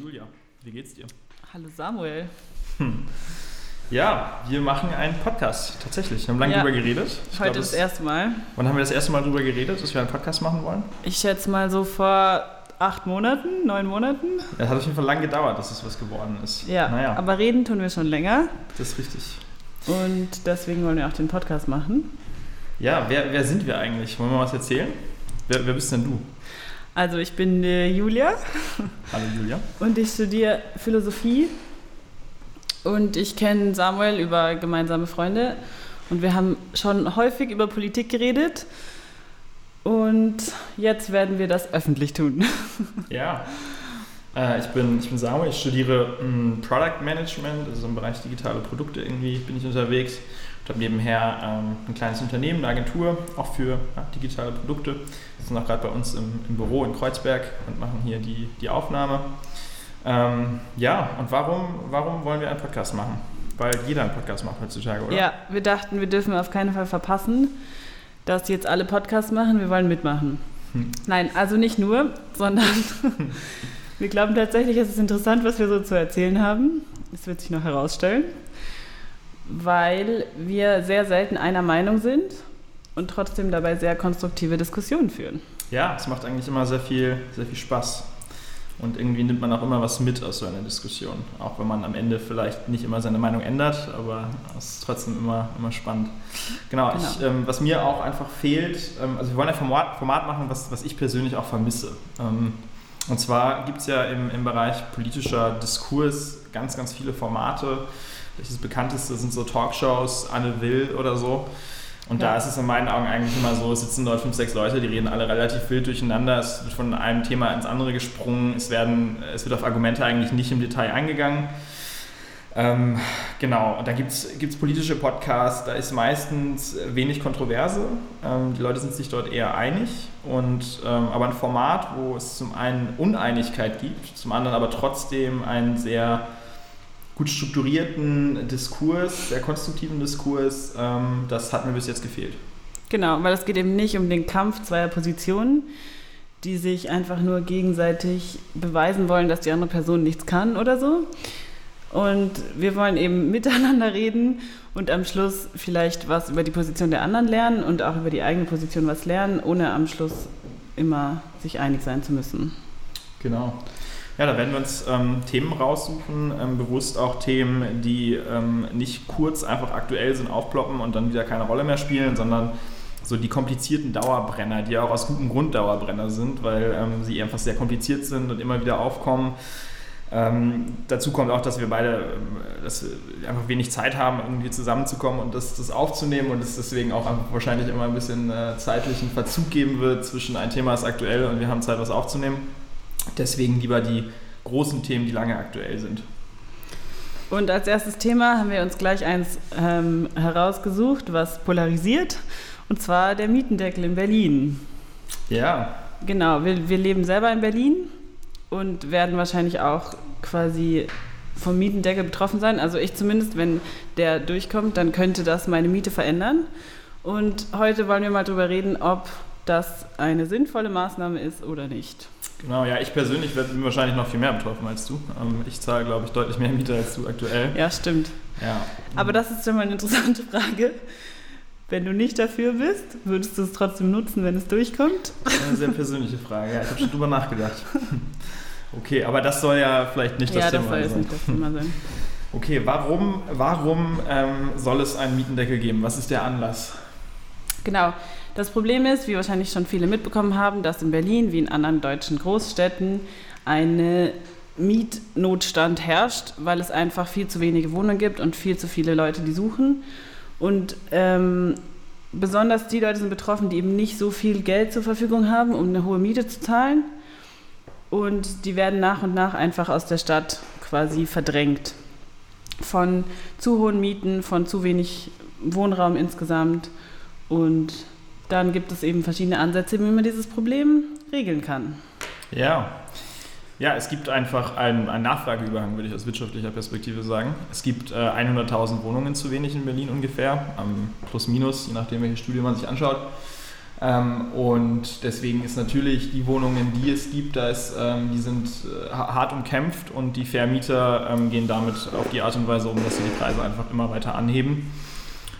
Julia, wie geht's dir? Hallo Samuel. Hm. Ja, wir machen einen Podcast, tatsächlich. Wir haben lange Ja. drüber geredet. Ich Heute glaub, das es- erste Mal. Wann haben wir das erste Mal drüber geredet, dass wir einen Podcast machen wollen? Ich schätze mal so vor acht Monaten, neun Monaten. Es hat auf jeden Fall lange gedauert, dass es was geworden ist. Ja, Naja, aber reden tun wir schon länger. das ist richtig. Und deswegen wollen wir auch den Podcast machen. Ja, wer, wer sind wir eigentlich? Wollen wir was erzählen? Wer, wer bist denn du? Also ich bin äh, Julia Hallo Julia. und ich studiere Philosophie. Und ich kenne Samuel über gemeinsame Freunde. Und wir haben schon häufig über Politik geredet. Und jetzt werden wir das öffentlich tun. Ja, äh, ich, bin, ich bin Samuel, ich studiere ähm, Product Management, also im Bereich digitale Produkte irgendwie bin ich unterwegs. Ich habe nebenher ähm, ein kleines Unternehmen, eine Agentur, auch für ja, digitale Produkte. Wir sind auch gerade bei uns im, im Büro in Kreuzberg und machen hier die, die Aufnahme. Ähm, ja, und warum, warum wollen wir einen Podcast machen? Weil jeder einen Podcast macht heutzutage, oder? Ja, wir dachten, wir dürfen auf keinen Fall verpassen, dass jetzt alle Podcasts machen. Wir wollen mitmachen. Hm. Nein, also nicht nur, sondern wir glauben tatsächlich, es ist interessant, was wir so zu erzählen haben. Das wird sich noch herausstellen, weil wir sehr selten einer Meinung sind und trotzdem dabei sehr konstruktive Diskussionen führen. Ja, es macht eigentlich immer sehr viel, sehr viel Spaß. Und irgendwie nimmt man auch immer was mit aus so einer Diskussion. Auch wenn man am Ende vielleicht nicht immer seine Meinung ändert, aber es ist trotzdem immer, immer spannend. Genau, Genau. Ich, ähm, was mir auch einfach fehlt, ähm, also wir wollen ein Format, Format machen, was, was ich persönlich auch vermisse. Ähm, und zwar gibt es ja im, im Bereich politischer Diskurs ganz, ganz viele Formate. Das bekannteste sind so Talkshows, Anne Will oder so. Und Ja. da ist es in meinen Augen eigentlich immer so, es sitzen dort fünf, sechs Leute, die reden alle relativ wild durcheinander. Es wird von einem Thema ins andere gesprungen. Es, werden, es wird auf Argumente eigentlich nicht im Detail eingegangen. Ähm, genau, und da gibt es politische Podcasts, da ist meistens wenig Kontroverse. Ähm, die Leute sind sich dort eher einig. Und, ähm, aber ein Format, wo es zum einen Uneinigkeit gibt, zum anderen aber trotzdem einen sehr gut strukturierten Diskurs, sehr konstruktiven Diskurs, ähm, das hat mir bis jetzt gefehlt. Genau, weil es geht eben nicht um den Kampf zweier Positionen, die sich einfach nur gegenseitig beweisen wollen, dass die andere Person nichts kann oder so. Und wir wollen eben miteinander reden und am Schluss vielleicht was über die Position der anderen lernen und auch über die eigene Position was lernen, ohne am Schluss immer sich einig sein zu müssen. Genau. Ja, da werden wir uns ähm, Themen raussuchen, ähm, bewusst auch Themen, die ähm, nicht kurz einfach aktuell sind, aufploppen und dann wieder keine Rolle mehr spielen, sondern so die komplizierten Dauerbrenner, die ja auch aus gutem Grund Dauerbrenner sind, weil ähm, sie einfach sehr kompliziert sind und immer wieder aufkommen. Ähm, dazu kommt auch, dass wir beide ähm, dass wir einfach wenig Zeit haben, irgendwie zusammenzukommen und das, das aufzunehmen und es deswegen auch wahrscheinlich immer ein bisschen äh, zeitlichen Verzug geben wird zwischen ein Thema ist aktuell und wir haben Zeit, was aufzunehmen. Deswegen lieber die großen Themen, die lange aktuell sind. Und als erstes Thema haben wir uns gleich eins ähm, herausgesucht, was polarisiert, und zwar der Mietendeckel in Berlin. Ja, Genau, wir, wir leben selber in Berlin und werden wahrscheinlich auch quasi vom Mietendeckel betroffen sein. Also ich zumindest, wenn der durchkommt, dann könnte das meine Miete verändern. Und heute wollen wir mal drüber reden, ob das eine sinnvolle Maßnahme ist oder nicht. Genau. Ja, ich persönlich werd- bin wahrscheinlich noch viel mehr betroffen als du. Ähm, ich zahle, glaube ich, deutlich mehr Miete als du aktuell. Ja, stimmt. Ja. Aber das ist schon mal eine interessante Frage. Wenn du nicht dafür bist, würdest du es trotzdem nutzen, wenn es durchkommt? Eine sehr persönliche Frage. Ja, ich habe schon drüber nachgedacht. Okay, aber das soll ja vielleicht nicht das ja, Thema das soll jetzt sein. nicht das Thema sein. Okay, warum, warum ähm, soll es einen Mietendeckel geben? Was ist der Anlass? Genau. Das Problem ist, wie wahrscheinlich schon viele mitbekommen haben, dass in Berlin wie in anderen deutschen Großstädten eine Mietnotstand herrscht, weil es einfach viel zu wenige Wohnungen gibt und viel zu viele Leute, die suchen. Und ähm, besonders die Leute sind betroffen, die eben nicht so viel Geld zur Verfügung haben, um eine hohe Miete zu zahlen. Und die werden nach und nach einfach aus der Stadt quasi verdrängt. Von zu hohen Mieten, von zu wenig Wohnraum insgesamt. Und dann gibt es eben verschiedene Ansätze, wie man dieses Problem regeln kann. Ja. Ja, es gibt einfach einen, einen Nachfrageüberhang, würde ich aus wirtschaftlicher Perspektive sagen. Es gibt äh, 100.000 Wohnungen zu wenig in Berlin ungefähr, ähm, plus minus, je nachdem welche Studie man sich anschaut. Ähm, und deswegen ist natürlich die Wohnungen, die es gibt, da ist, ähm, die sind äh, hart umkämpft und die Vermieter ähm, gehen damit auf die Art und Weise um, dass sie die Preise einfach immer weiter anheben.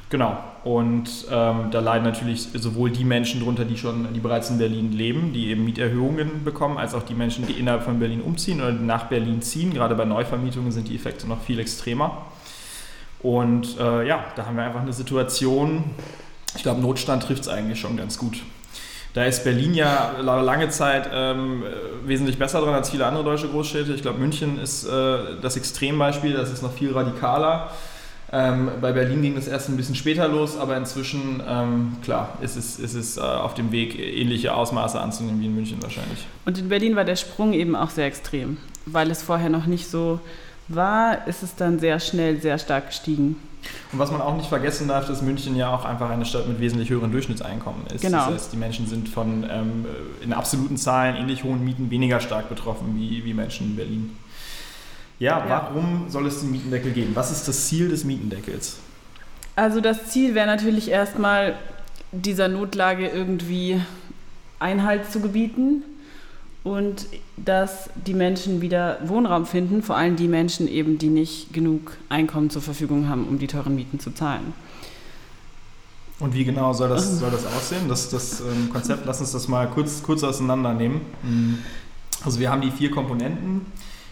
Genau. Und ähm, da leiden natürlich sowohl die Menschen drunter, die schon, die bereits in Berlin leben, die eben Mieterhöhungen bekommen, als auch die Menschen, die innerhalb von Berlin umziehen oder nach Berlin ziehen. Gerade bei Neuvermietungen sind die Effekte noch viel extremer. Und äh, ja, da haben wir einfach eine Situation, ich glaube, Notstand trifft es eigentlich schon ganz gut. Da ist Berlin ja lange Zeit ähm, wesentlich besser dran als viele andere deutsche Großstädte. Ich glaube, München ist äh, das Extrembeispiel, das ist noch viel radikaler. Ähm, bei Berlin ging das erst ein bisschen später los, aber inzwischen, ähm, klar, ist es, ist es äh, auf dem Weg, ähnliche Ausmaße anzunehmen wie in München wahrscheinlich. Und in Berlin war der Sprung eben auch sehr extrem, weil es vorher noch nicht so war, ist es dann sehr schnell sehr stark gestiegen. Und was man auch nicht vergessen darf, dass München ja auch einfach eine Stadt mit wesentlich höheren Durchschnittseinkommen ist. Genau. Das heißt, die Menschen sind von ähm, in absoluten Zahlen ähnlich hohen Mieten weniger stark betroffen wie, wie Menschen in Berlin. Ja, warum soll es den Mietendeckel geben? Was ist das Ziel des Mietendeckels? Also das Ziel wäre natürlich erstmal dieser Notlage irgendwie Einhalt zu gebieten und dass die Menschen wieder Wohnraum finden, vor allem die Menschen eben, die nicht genug Einkommen zur Verfügung haben, um die teuren Mieten zu zahlen. Und wie genau soll das, soll das aussehen? Das, das ähm, Konzept, lass uns das mal kurz, kurz auseinandernehmen. Mhm. Also wir haben die vier Komponenten.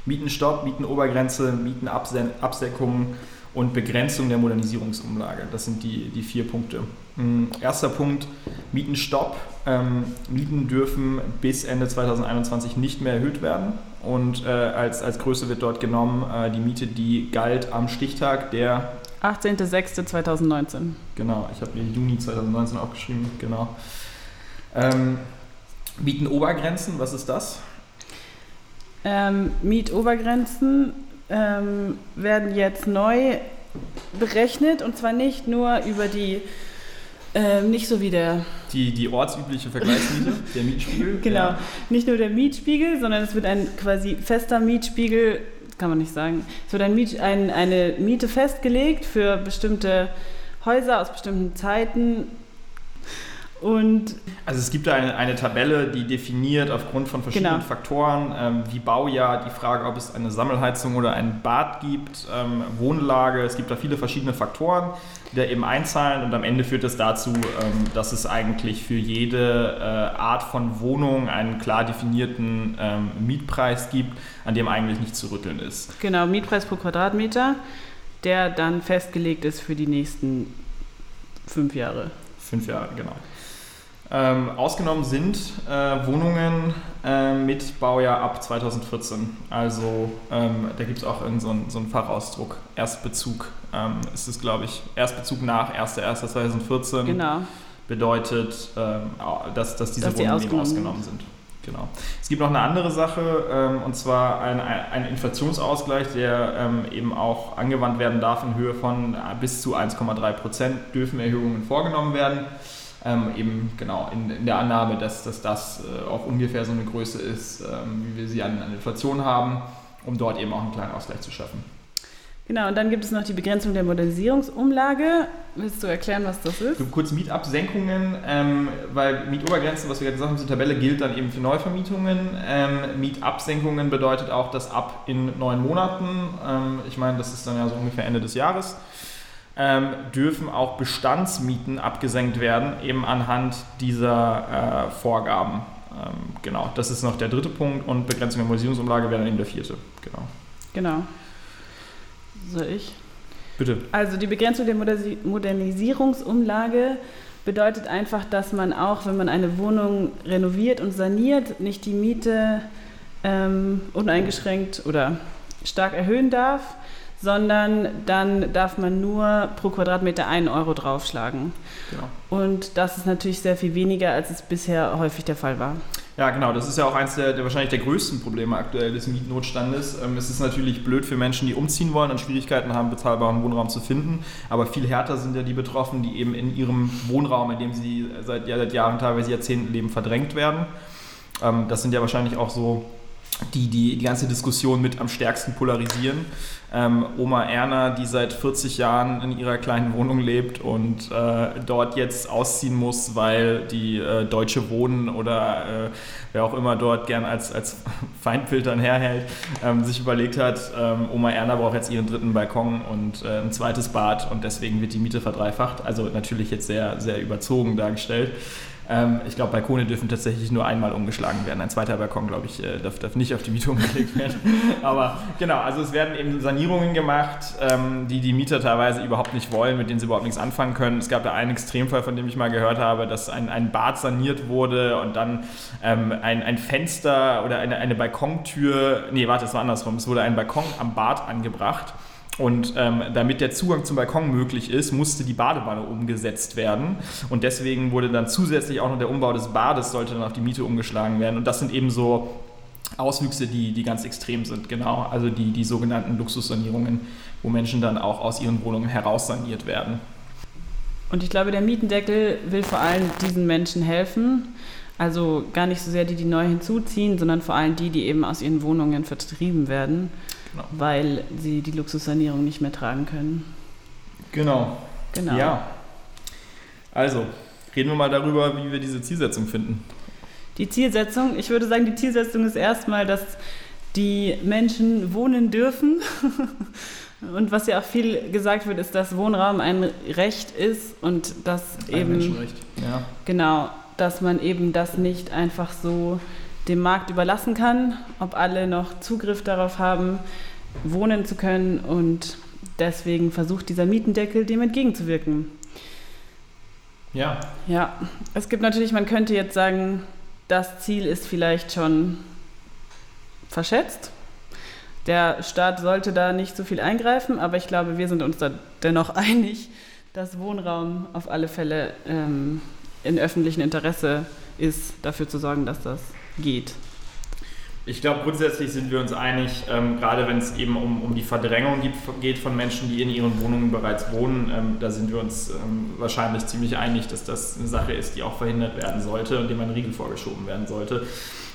Mietenstopp, Mietenobergrenze, Mietenabsenkung und Begrenzung der Modernisierungsumlage. Das sind die, die vier Punkte. Hm, erster Punkt, Mietenstopp. Ähm, Mieten dürfen bis Ende 2021 nicht mehr erhöht werden. Und äh, als, als Größe wird dort genommen äh, die Miete, die galt am Stichtag der 18.06.2019. Genau, ich habe mir Juni 2019 aufgeschrieben, genau. Ähm, Mietenobergrenzen, was ist das? Ähm, Mietobergrenzen ähm, werden jetzt neu berechnet und zwar nicht nur über die, ähm, nicht so wie der. Die, die ortsübliche Vergleichsmiete, der Mietspiegel. Genau, ja. nicht nur der Mietspiegel, sondern es wird ein quasi fester Mietspiegel, kann man nicht sagen, es wird ein Miet, ein, eine Miete festgelegt für bestimmte Häuser aus bestimmten Zeiten und also es gibt da eine, eine, Tabelle, die definiert aufgrund von verschiedenen genau. Faktoren, ähm, wie Baujahr, die Frage, ob es eine Sammelheizung oder ein Bad gibt, ähm, Wohnlage, es gibt da viele verschiedene Faktoren, die da eben einzahlen und am Ende führt es dazu, ähm, dass es eigentlich für jede äh, Art von Wohnung einen klar definierten ähm, Mietpreis gibt, an dem eigentlich nicht zu rütteln ist. Genau, Mietpreis pro Quadratmeter, der dann festgelegt ist für die nächsten fünf Jahre. Fünf Jahre, genau. Ähm, ausgenommen sind äh, Wohnungen äh, mit Baujahr ab 2014. Also ähm, da gibt es auch so, einen, so einen Fachausdruck, Erstbezug. Ähm, ist es, glaube ich, Erstbezug nach 1.1.2014. Genau. Bedeutet, ähm, dass, dass diese dass Wohnungen ausgenommen, ausgenommen sind. Genau. Es gibt noch eine andere Sache, ähm, und zwar ein, ein Inflationsausgleich, der ähm, eben auch angewandt werden darf in Höhe von äh, bis zu 1,3 Prozent dürfen Erhöhungen vorgenommen werden. Ähm, eben genau in, in, der Annahme, dass, dass das äh, auch ungefähr so eine Größe ist, ähm, wie wir sie an, an Inflation haben, um dort eben auch einen kleinen Ausgleich zu schaffen. Genau, und dann gibt es noch die Begrenzung der Modernisierungsumlage. Willst du erklären, was das ist? Kurz Mietabsenkungen, ähm, weil Mietobergrenzen, was wir gerade gesagt haben, die Tabelle gilt dann eben für Neuvermietungen. Ähm, Mietabsenkungen bedeutet auch, dass ab in neun Monaten, ähm, ich meine, das ist dann ja so ungefähr Ende des Jahres, ähm, dürfen auch Bestandsmieten abgesenkt werden, eben anhand dieser äh, Vorgaben. Ähm, genau, das ist noch der dritte Punkt und Begrenzung der Modernisierungsumlage wäre dann eben der vierte. Genau. Genau. Soll ich? Bitte. Also die Begrenzung der Modernisierungsumlage bedeutet einfach, dass man auch, wenn man eine Wohnung renoviert und saniert, nicht die Miete ähm, uneingeschränkt oder stark erhöhen darf, sondern dann darf man nur pro Quadratmeter einen Euro draufschlagen. Genau. Und das ist natürlich sehr viel weniger, als es bisher häufig der Fall war. Ja, genau. Das ist ja auch eines der, der wahrscheinlich der größten Probleme aktuell des Mietnotstandes. Ähm, es ist natürlich blöd für Menschen, die umziehen wollen und Schwierigkeiten haben, bezahlbaren Wohnraum zu finden. Aber viel härter sind ja die Betroffenen, die eben in ihrem Wohnraum, in dem sie seit, ja, seit Jahren, teilweise Jahrzehnten leben, verdrängt werden. Ähm, das sind ja wahrscheinlich auch so die, die die ganze Diskussion mit am stärksten polarisieren. Ähm, Oma Erna, die seit 40 Jahren in ihrer kleinen Wohnung lebt und äh, dort jetzt ausziehen muss, weil die äh, Deutsche Wohnen oder äh, wer auch immer dort gern als, als Feindbild dann herhält, ähm, sich überlegt hat, ähm, Oma Erna braucht jetzt ihren dritten Balkon und äh, ein zweites Bad und deswegen wird die Miete verdreifacht. Also natürlich jetzt sehr, sehr überzogen dargestellt. Ähm, ich glaube, Balkone dürfen tatsächlich nur einmal umgeschlagen werden. Ein zweiter Balkon, glaube ich, äh, darf, darf, nicht auf die Miete umgelegt werden. Aber genau, also es werden eben Sanierungen gemacht, ähm, die die Mieter teilweise überhaupt nicht wollen, mit denen sie überhaupt nichts anfangen können. Es gab da einen Extremfall, von dem ich mal gehört habe, dass ein, ein Bad saniert wurde und dann ähm, ein, ein Fenster oder eine, eine Balkontür, nee, warte, es war andersrum, es wurde ein Balkon am Bad angebracht und ähm, damit der Zugang zum Balkon möglich ist, musste die Badewanne umgesetzt werden. Und deswegen wurde dann zusätzlich auch noch der Umbau des Bades, sollte dann auf die Miete umgeschlagen werden. Und das sind eben so Auswüchse, die, die ganz extrem sind, genau. Also die, die sogenannten Luxussanierungen, wo Menschen dann auch aus ihren Wohnungen heraussaniert werden. Und ich glaube, der Mietendeckel will vor allem diesen Menschen helfen. Also gar nicht so sehr die, die neu hinzuziehen, sondern vor allem die, die eben aus ihren Wohnungen vertrieben werden genau. weil sie die Luxussanierung nicht mehr tragen können. Genau. Genau. Ja. Also, reden wir mal darüber, wie wir diese Zielsetzung finden. Die Zielsetzung, ich würde sagen, die Zielsetzung ist erstmal, dass die Menschen wohnen dürfen. Und was ja auch viel gesagt wird, ist, dass Wohnraum ein Recht ist und dass ein eben. Menschenrecht, ja. Genau, dass man eben das nicht einfach so dem Markt überlassen kann, ob alle noch Zugriff darauf haben, wohnen zu können und deswegen versucht dieser Mietendeckel dem entgegenzuwirken. Ja. Ja, es gibt natürlich, man könnte jetzt sagen, das Ziel ist vielleicht schon verschätzt. Der Staat sollte da nicht so viel eingreifen, aber ich glaube, wir sind uns da dennoch einig, dass Wohnraum auf alle Fälle ähm, in öffentlichem Interesse ist, dafür zu sorgen, dass das geht? Ich glaube, grundsätzlich sind wir uns einig, ähm, gerade wenn es eben um, um die Verdrängung geht von Menschen, die in ihren Wohnungen bereits wohnen. Ähm, da sind wir uns ähm, wahrscheinlich ziemlich einig, dass das eine Sache ist, die auch verhindert werden sollte und dem ein Riegel vorgeschoben werden sollte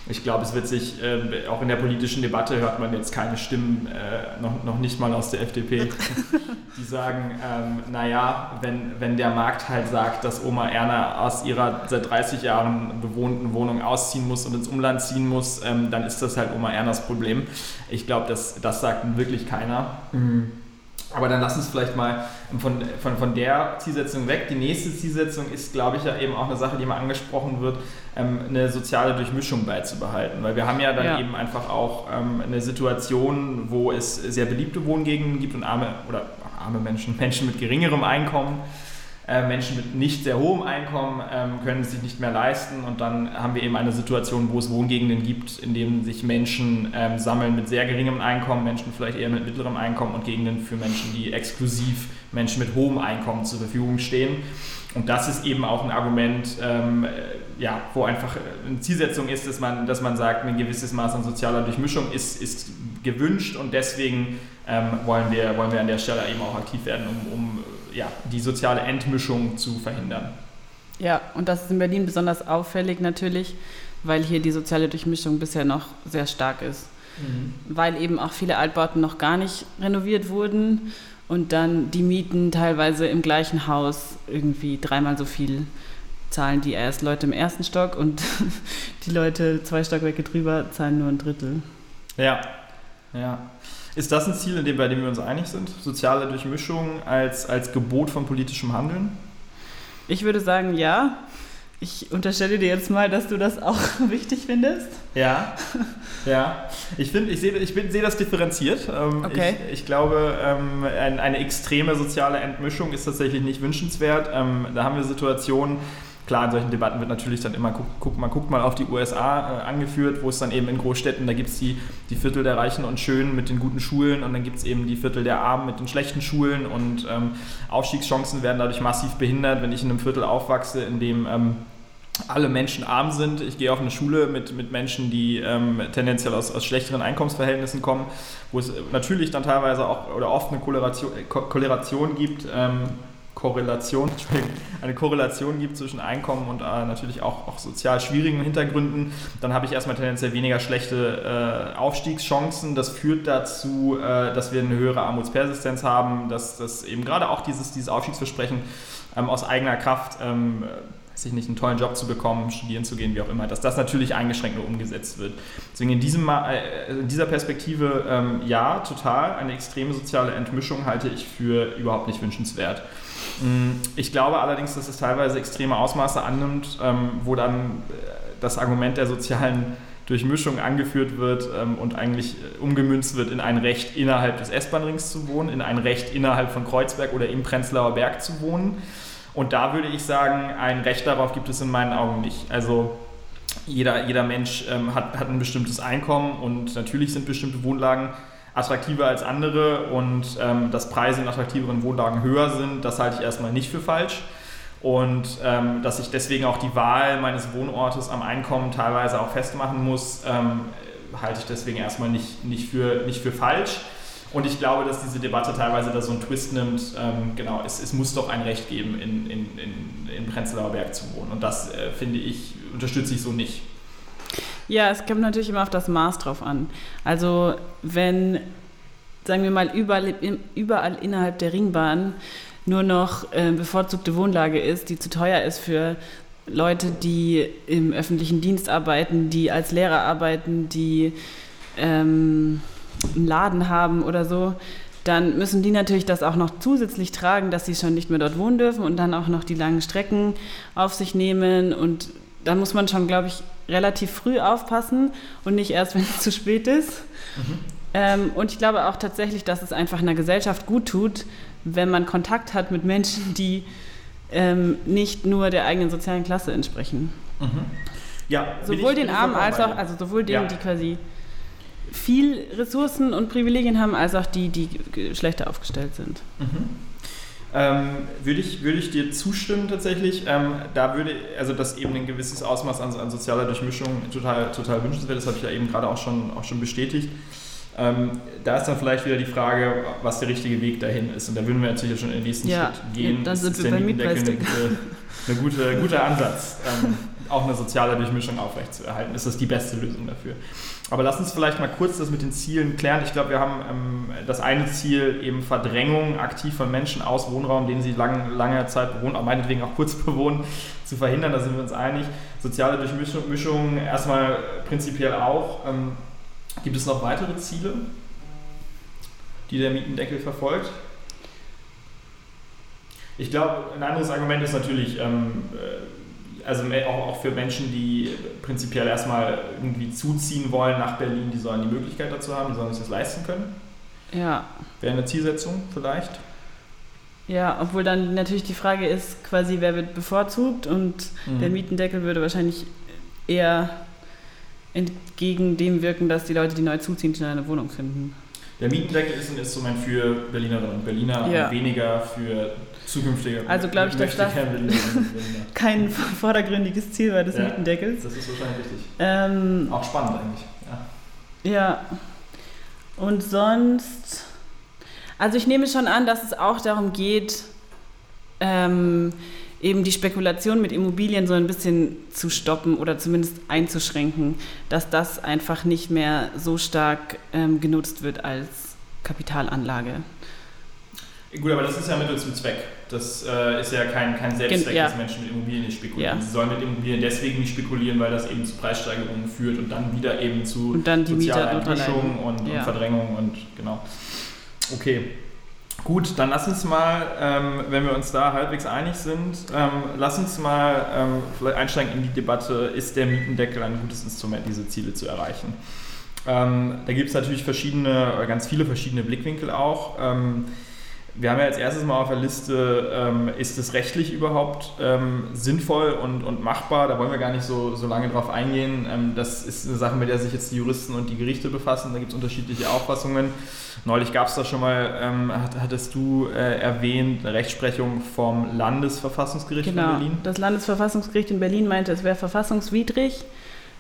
ich glaube, es wird sich, äh, auch in der politischen Debatte hört man jetzt keine Stimmen, äh, noch, noch nicht mal aus der FDP, die sagen, ähm, naja, wenn, wenn der Markt halt sagt, dass Oma Erna aus ihrer seit 30 Jahren bewohnten Wohnung ausziehen muss und ins Umland ziehen muss, ähm, dann ist das halt Oma Ernas Problem. Ich glaube, das, das sagt wirklich keiner. Mhm. Aber dann lass uns vielleicht mal von, von, von der Zielsetzung weg. Die nächste Zielsetzung ist, glaube ich, ja eben auch eine Sache, die mal angesprochen wird, ähm, eine soziale Durchmischung beizubehalten. Weil wir haben ja dann ja. eben einfach auch ähm, eine Situation, wo es sehr beliebte Wohngegenden gibt und arme oder arme Menschen, Menschen mit geringerem Einkommen äh, Menschen mit nicht sehr hohem Einkommen ähm, können es sich nicht mehr leisten und dann haben wir eben eine Situation, wo es Wohngegenden gibt, in denen sich Menschen ähm, sammeln mit sehr geringem Einkommen, Menschen vielleicht eher mit mittlerem Einkommen und Gegenden für Menschen, die exklusiv Menschen mit hohem Einkommen zur Verfügung stehen. Und das ist eben auch ein Argument, ähm, ja, wo einfach eine Zielsetzung ist, dass man, dass man sagt, ein gewisses Maß an sozialer Durchmischung ist, ist gewünscht und deswegen ähm, wollen, wir, wollen wir an der Stelle eben auch aktiv werden, um, um ja, die soziale Entmischung zu verhindern. Ja, und das ist in Berlin besonders auffällig natürlich, weil hier die soziale Durchmischung bisher noch sehr stark ist. Mhm. Weil eben auch viele Altbauten noch gar nicht renoviert wurden und dann die Mieten teilweise im gleichen Haus irgendwie dreimal so viel zahlen die erst Leute im ersten Stock und die Leute zwei Stockwerke drüber zahlen nur ein Drittel. Ja, ja. Ist das ein Ziel, in dem, bei dem wir uns einig sind? Soziale Durchmischung als, als Gebot von politischem Handeln? Ich würde sagen, ja. Ich unterstelle dir jetzt mal, dass du das auch wichtig findest. Ja, ja. Ich finde, ich sehe ich sehe das differenziert. Ähm, okay. Ich, ich glaube, ähm, eine extreme soziale Entmischung ist tatsächlich nicht wünschenswert. Ähm, da haben wir Situationen, Klar, in solchen Debatten wird natürlich dann immer, guck, guck, man guckt mal auf die USA äh, angeführt, wo es dann eben in Großstädten, da gibt es die, die Viertel der Reichen und Schönen mit den guten Schulen und dann gibt es eben die Viertel der Armen mit den schlechten Schulen und ähm, Aufstiegschancen werden dadurch massiv behindert. Wenn ich in einem Viertel aufwachse, in dem ähm, alle Menschen arm sind. Ich gehe auf eine Schule mit, mit Menschen, die ähm, tendenziell aus, aus schlechteren Einkommensverhältnissen kommen, wo es natürlich dann teilweise auch oder oft eine Korrelation, Korrelation gibt. Ähm, Korrelation, eine Korrelation gibt zwischen Einkommen und äh, natürlich auch, auch sozial schwierigen Hintergründen, dann habe ich erstmal tendenziell weniger schlechte äh, Aufstiegschancen. Das führt dazu, äh, dass wir eine höhere Armutspersistenz haben, dass, dass eben gerade auch dieses, dieses Aufstiegsversprechen ähm, aus eigener Kraft ähm, weiß ich nicht, einen tollen Job zu bekommen, studieren zu gehen, wie auch immer, dass das natürlich eingeschränkt nur umgesetzt wird. Deswegen in, diesem, äh, in dieser Perspektive ähm, ja, total. Eine extreme soziale Entmischung halte ich für überhaupt nicht wünschenswert. Mm, ich glaube allerdings, dass es teilweise extreme Ausmaße annimmt, ähm, wo dann äh, das Argument der sozialen Durchmischung angeführt wird ähm, und eigentlich äh, umgemünzt wird in ein Recht innerhalb des S-Bahn-Rings zu wohnen, in ein Recht innerhalb von Kreuzberg oder im Prenzlauer Berg zu wohnen. Und da würde ich sagen, ein Recht darauf gibt es in meinen Augen nicht. Also jeder, jeder Mensch ähm, hat, hat ein bestimmtes Einkommen und natürlich sind bestimmte Wohnlagen attraktiver als andere und ähm, dass Preise in attraktiveren Wohnlagen höher sind, das halte ich erstmal nicht für falsch. Und ähm, dass ich deswegen auch die Wahl meines Wohnortes am Einkommen teilweise auch festmachen muss, ähm, halte ich deswegen erstmal nicht, nicht, für, nicht für falsch. Und ich glaube, dass diese Debatte teilweise da so einen Twist nimmt. Ähm, genau, es, es muss doch ein Recht geben, in, in, in, in Prenzlauer Berg zu wohnen. Und das äh, finde ich, unterstütze ich so nicht. Ja, es kommt natürlich immer auf das Maß drauf an. Also wenn, sagen wir mal, überall, überall innerhalb der Ringbahn nur noch äh, bevorzugte Wohnlage ist, die zu teuer ist für Leute, die im öffentlichen Dienst arbeiten, die als Lehrer arbeiten, die ähm, einen Laden haben oder so, dann müssen die natürlich das auch noch zusätzlich tragen, dass sie schon nicht mehr dort wohnen dürfen und dann auch noch die langen Strecken auf sich nehmen. Und da muss man schon, glaube ich, relativ früh aufpassen und nicht erst, wenn es zu spät ist. Mhm. Ähm, und ich glaube auch tatsächlich, dass es einfach einer Gesellschaft gut tut, wenn man Kontakt hat mit Menschen, die ähm, nicht nur der eigenen sozialen Klasse entsprechen. Mhm. Ja, sowohl den Armen als auch, also sowohl denen, ja. die quasi viel Ressourcen und Privilegien haben, als auch die, die schlechter aufgestellt sind. Mhm. Ähm, würde, ich, würde ich dir zustimmen tatsächlich. Ähm, da würde, also dass eben ein gewisses Ausmaß an, an sozialer Durchmischung total, total wünschenswert ist, habe ich ja eben gerade auch schon, auch schon bestätigt. Ähm, da ist dann vielleicht wieder die Frage, was der richtige Weg dahin ist. Und da würden wir natürlich schon in den nächsten ja, Schritt gehen. Dann sind wir bei Mietpreisdeckel. Ein gute, guter Ansatz, ähm, auch eine soziale Durchmischung aufrechtzuerhalten. Ist das die beste Lösung dafür? Aber lass uns vielleicht mal kurz das mit den Zielen klären. Ich glaube, wir haben ähm, das eine Ziel eben Verdrängung aktiv von Menschen aus Wohnraum, den sie lang, lange Zeit bewohnen, auch meinetwegen auch kurz bewohnen, zu verhindern. Da sind wir uns einig. Soziale Durchmischung erstmal prinzipiell auch. Ähm, gibt es noch weitere Ziele, die der Mietendeckel verfolgt? Ich glaube, ein anderes Argument ist natürlich, ähm, äh, also auch, auch für Menschen, die prinzipiell erstmal irgendwie zuziehen wollen nach Berlin, die sollen die Möglichkeit dazu haben, die sollen sich das leisten können. Ja. Wäre eine Zielsetzung vielleicht. Ja, obwohl dann natürlich die Frage ist, quasi, wer wird bevorzugt und mhm. der Mietendeckel würde wahrscheinlich eher entgegen dem wirken, dass die Leute, die neu zuziehen, schnell eine Wohnung finden. Der Mietendeckel ist ein Instrument für Berlinerinnen und Berliner ja. und weniger für zukünftige Also glaube ich, dass das kein vordergründiges Ziel war des ja, Mietendeckels. Das ist wahrscheinlich richtig. Ähm, Auch spannend eigentlich. Ja. ja. Und sonst, also ich nehme schon an, dass es auch darum geht, ähm, eben die Spekulation mit Immobilien so ein bisschen zu stoppen oder zumindest einzuschränken, dass das einfach nicht mehr so stark ähm, genutzt wird als Kapitalanlage. Gut, aber das ist ja Mittel zum Zweck. Das äh, ist ja kein, kein Selbstzweck, ja. dass Menschen mit Immobilien nicht spekulieren. Ja. Sie sollen mit Immobilien deswegen nicht spekulieren, weil das eben zu Preissteigerungen führt und dann wieder eben zu und dann die sozialer Enttäuschung und, ja. und, Verdrängung und genau. Okay. Gut, dann lass uns mal, ähm, wenn wir uns da halbwegs einig sind, ähm, lass uns mal ähm, vielleicht einsteigen in die Debatte, ist der Mietendeckel ein gutes Instrument, diese Ziele zu erreichen? Ähm, da gibt es natürlich verschiedene, ganz viele verschiedene Blickwinkel auch. Wir haben ja als erstes mal auf der Liste, ähm, ist es rechtlich überhaupt ähm, sinnvoll und, und machbar? Da wollen wir gar nicht so, so lange drauf eingehen. Ähm, das ist eine Sache, mit der sich jetzt die Juristen und die Gerichte befassen. Da gibt es unterschiedliche Auffassungen. Neulich gab es da schon mal, ähm, hattest du äh, erwähnt, eine Rechtsprechung vom Landesverfassungsgericht genau. in Berlin? Das Landesverfassungsgericht in Berlin meinte, es wäre verfassungswidrig,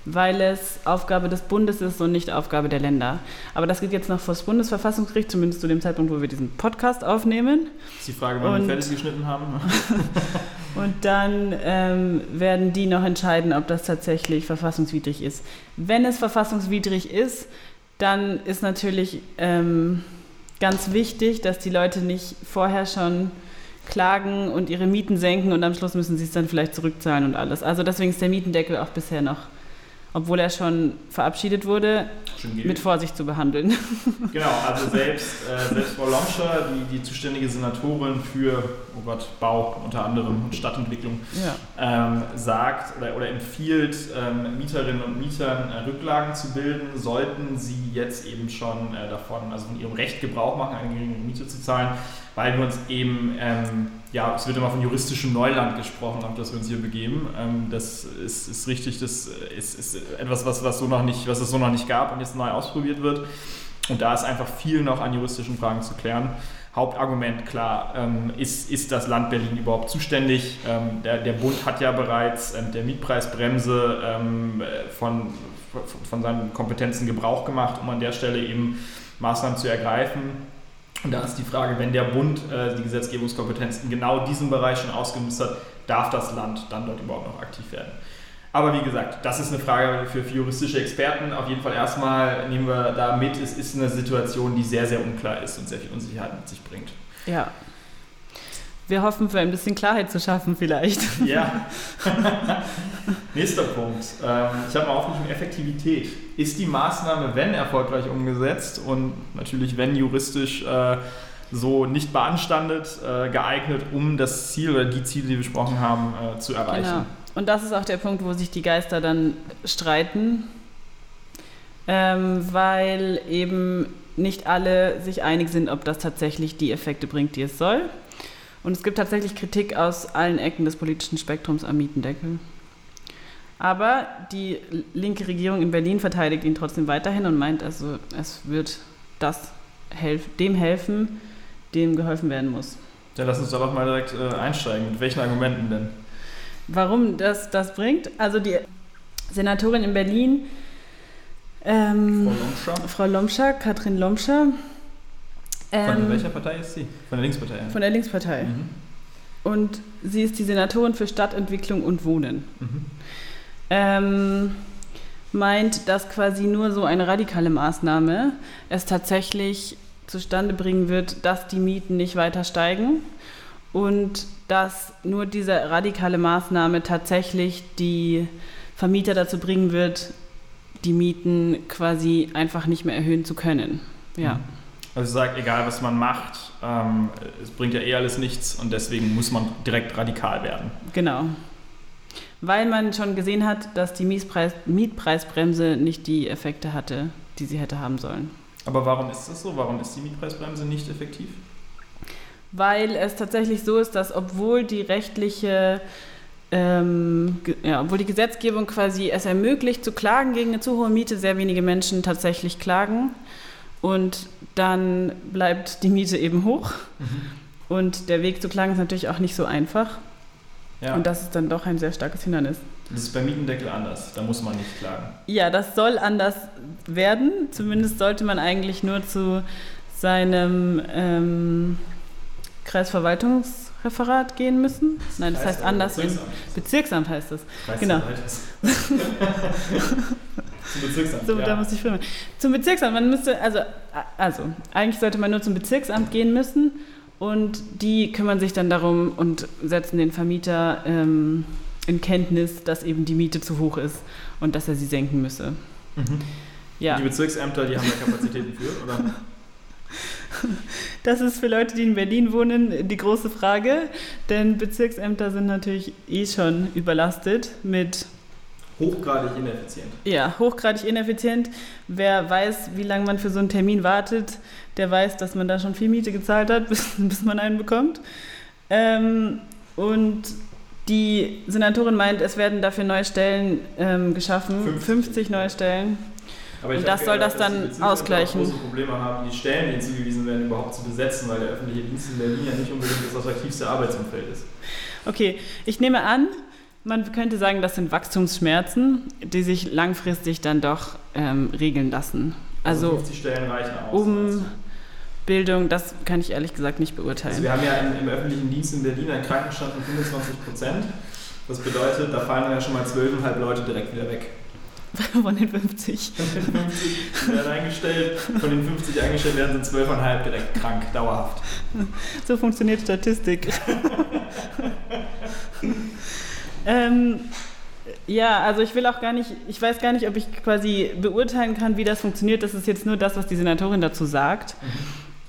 weil es Aufgabe des Bundes ist und nicht Aufgabe der Länder. Aber das geht jetzt noch vor das Bundesverfassungsgericht, zumindest zu dem Zeitpunkt, wo wir diesen Podcast aufnehmen. Das ist die Frage, wann Und- wir fertig geschnitten haben. Und dann ähm, werden die noch entscheiden, ob das tatsächlich verfassungswidrig ist. Wenn es verfassungswidrig ist, dann ist natürlich ähm, ganz wichtig, dass die Leute nicht vorher schon klagen und ihre Mieten senken und am Schluss müssen sie es dann vielleicht zurückzahlen und alles. Also deswegen ist der Mietendeckel auch bisher noch, obwohl er schon verabschiedet wurde, Schon mit Vorsicht zu behandeln. Genau, also selbst, äh, selbst Frau Lomscher, die, die zuständige Senatorin für oh Gott, Bau unter anderem und Stadtentwicklung, Ja. ähm, sagt oder, oder empfiehlt ähm, Mieterinnen und Mietern äh, Rücklagen zu bilden, sollten sie jetzt eben schon äh, davon, also von ihrem Recht Gebrauch machen, eine geringere Miete zu zahlen, weil wir uns eben, ähm, ja, es wird immer von juristischem Neuland gesprochen, auf das wir uns hier begeben. Ähm, das ist, ist richtig, das ist, ist etwas, was, was, so noch nicht, was es so noch nicht gab und jetzt neu ausprobiert wird. Und da ist einfach viel noch an juristischen Fragen zu klären. Hauptargument, klar, ähm, ist, ist das Land Berlin überhaupt zuständig? Ähm, der, der Bund hat ja bereits ähm, der Mietpreisbremse ähm, äh, von, von seinen Kompetenzen Gebrauch gemacht, um an der Stelle eben Maßnahmen zu ergreifen. Und da ist die Frage, wenn der Bund äh, die Gesetzgebungskompetenz in genau diesem Bereich schon ausgenutzt hat, darf das Land dann dort überhaupt noch aktiv werden? Aber wie gesagt, das ist eine Frage für, juristische Experten. Auf jeden Fall erstmal nehmen wir da mit, es ist eine Situation, die sehr, sehr unklar ist und sehr viel Unsicherheit mit sich bringt. ja. Wir hoffen, für ein bisschen Klarheit zu schaffen vielleicht. Ja. Nächster Punkt. Ähm, ich habe mal aufgeschrieben, Effektivität. Ist die Maßnahme, wenn erfolgreich umgesetzt und natürlich wenn juristisch äh, so nicht beanstandet, äh, geeignet, um das Ziel oder die Ziele, die wir besprochen haben, äh, zu erreichen? Genau. Und das ist auch der Punkt, wo sich die Geister dann streiten, ähm, weil eben nicht alle sich einig sind, ob das tatsächlich die Effekte bringt, die es soll. Und es gibt tatsächlich Kritik aus allen Ecken des politischen Spektrums am Mietendeckel. Aber die linke Regierung in Berlin verteidigt ihn trotzdem weiterhin und meint, also es wird das helf dem helfen, dem geholfen werden muss. Ja, lass uns da doch mal direkt äh, einsteigen. Mit welchen Argumenten denn? Warum das das bringt? Also die Senatorin in Berlin, ähm, Frau Lomscher? Frau Lomscher, Katrin Lomscher, Von ähm, welcher Partei ist sie? Von der Linkspartei. von der Linkspartei. Mhm. Und sie ist die Senatorin für Stadtentwicklung und Wohnen. Mhm. Ähm, meint, dass quasi nur so eine radikale Maßnahme es tatsächlich zustande bringen wird, dass die Mieten nicht weiter steigen und dass nur diese radikale Maßnahme tatsächlich die Vermieter dazu bringen wird, die Mieten quasi einfach nicht mehr erhöhen zu können. Ja. Also sie sagt, egal was man macht, ähm, es bringt ja eh alles nichts und deswegen muss man direkt radikal werden. Genau. Weil man schon gesehen hat, dass die Mietpreis Mietpreisbremse nicht die Effekte hatte, die sie hätte haben sollen. Aber warum ist das so? Warum ist die Mietpreisbremse nicht effektiv? Weil es tatsächlich so ist, dass obwohl die rechtliche, ähm, ja, obwohl die Gesetzgebung quasi es ermöglicht, zu klagen gegen eine zu hohe Miete, sehr wenige Menschen tatsächlich klagen. Und dann bleibt die Miete eben hoch. Und der Weg zu klagen ist natürlich auch nicht so einfach. Ja, Und das ist dann doch ein sehr starkes Hindernis. das ist beim Mietendeckel anders. Da muss man nicht klagen. Ja, das soll anders werden. Zumindest sollte man eigentlich nur zu seinem ähm, Kreisverwaltungsreferat gehen müssen. Nein, das heißt anders. Bezirksamt. Bezirksamt heißt das. Genau. Zum Bezirksamt. So, ja. da muss ich filmen. Zum Bezirksamt, man müsste, also, also, eigentlich sollte man nur zum Bezirksamt gehen müssen und die kümmern sich dann darum und setzen den Vermieter ähm, in Kenntnis, dass eben die Miete zu hoch ist und dass er sie senken müsse. Mhm. Ja. Die Bezirksämter, die haben da Kapazitäten für, oder? Das ist für Leute, die in Berlin wohnen, die große Frage, denn Bezirksämter sind natürlich eh schon überlastet mit Hochgradig ineffizient. ja, hochgradig ineffizient. Wer weiß, wie lange man für so einen Termin wartet, der weiß, dass man da schon viel Miete gezahlt hat, bis, bis man einen bekommt. Ähm, und die Senatorin meint, es werden dafür neue Stellen ähm, geschaffen, 50. 50 neue Stellen. Aber Und das soll das dass die dann ausgleichen. große Probleme haben, die Stellen, die zugewiesen werden, überhaupt zu besetzen, weil der öffentliche Dienst in Berlin ja nicht unbedingt das attraktivste Arbeitsumfeld ist. Okay, ich nehme an, Man könnte sagen, das sind Wachstumsschmerzen, die sich langfristig dann doch ähm, regeln lassen. Also, Also 50 Stellen reichen aus. um Bildung, das kann ich ehrlich gesagt nicht beurteilen. Also wir haben ja im, im öffentlichen Dienst in Berlin einen Krankenstand von 25 Prozent. Das bedeutet, da fallen ja schon mal 12,5 Leute direkt wieder weg. Von den 50. Von den 50 werden eingestellt, von den 50 eingestellt werden sind 12,5 direkt krank, dauerhaft. So funktioniert Statistik. ähm, ja, also ich will auch gar nicht, ich weiß gar nicht, ob ich quasi beurteilen kann, wie das funktioniert. Das ist jetzt nur das, was die Senatorin dazu sagt.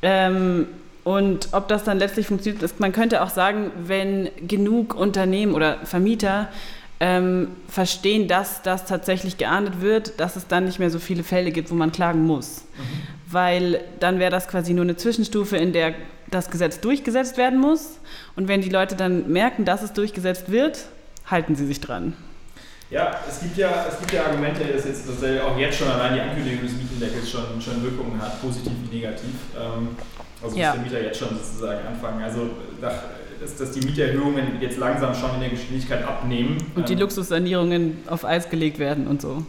Ähm, und ob das dann letztlich funktioniert, ist, man könnte auch sagen, wenn genug Unternehmen oder Vermieter ähm, verstehen, dass das tatsächlich geahndet wird, dass es dann nicht mehr so viele Fälle gibt, wo man klagen muss. Weil dann wäre das quasi nur eine Zwischenstufe, in der das Gesetz durchgesetzt werden muss. Und wenn die Leute dann merken, dass es durchgesetzt wird, halten sie sich dran. Ja, es gibt ja, es gibt ja Argumente, dass jetzt dass auch jetzt schon allein die Ankündigung des Mietendeckels schon, schon Wirkungen hat, positiv wie negativ. Ähm, also Ja. muss der Mieter jetzt schon sozusagen anfangen. Also dass, dass die Mieterhöhungen jetzt langsam schon in der Geschwindigkeit abnehmen. Und die Ähm, Luxussanierungen auf Eis gelegt werden und so.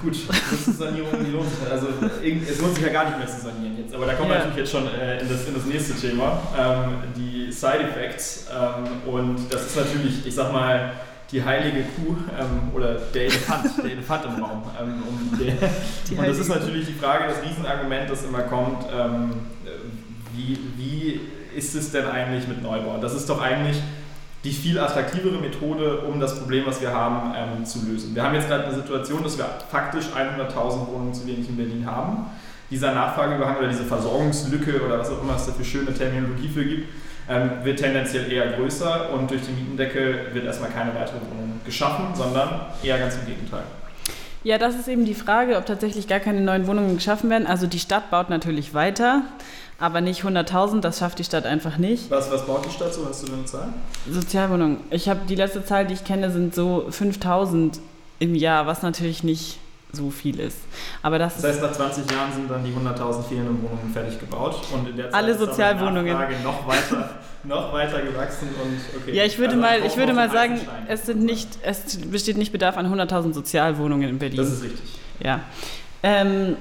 Gut, Luxussanierungen, die lohnt sich. Also es lohnt sich ja gar nicht mehr zu sanieren jetzt. Aber da kommen wir Ja. natürlich jetzt schon äh, in, das, in das nächste Thema, ähm, die Side Effects. Und das ist natürlich, ich sag mal, die heilige Kuh ähm, oder der Elefant, der Elefant im Raum. Ähm, um der, Die und das ist natürlich die Frage, das Riesenargument, das immer kommt, ähm, wie, wie ist es denn eigentlich mit Neubau? Das ist doch eigentlich die viel attraktivere Methode, um das Problem, was wir haben, ähm, zu lösen. Wir haben jetzt gerade eine Situation, dass wir faktisch 100.000 Wohnungen zu wenig in Berlin haben. Dieser Nachfrageüberhang oder diese Versorgungslücke oder was auch immer es da für schöne Terminologie für gibt, ähm, wird tendenziell eher größer und durch den Mietendeckel wird erstmal keine weitere Wohnung geschaffen, sondern eher ganz im Gegenteil. Ja, das ist eben die Frage, ob tatsächlich gar keine neuen Wohnungen geschaffen werden. Also die Stadt baut natürlich weiter, aber nicht 100.000, das schafft die Stadt einfach nicht. Was, was baut die Stadt so? Hast du eine Zahl? Sozialwohnungen. Ich habe die letzte Zahl, die ich kenne, sind so 5.000 im Jahr, was natürlich nicht so viel ist. Aber das, Das heißt, nach 20 Jahren sind dann die 100.000 fehlenden Wohnungen fertig gebaut und in der Zeit Alle Sozialwohnungen. Noch weiter, noch weiter gewachsen und okay. ja, ich würde Also mal, ich würde mal sagen, es sind nicht, es besteht nicht Bedarf an 100.000 Sozialwohnungen in Berlin. Das ist richtig. ja. Ähm,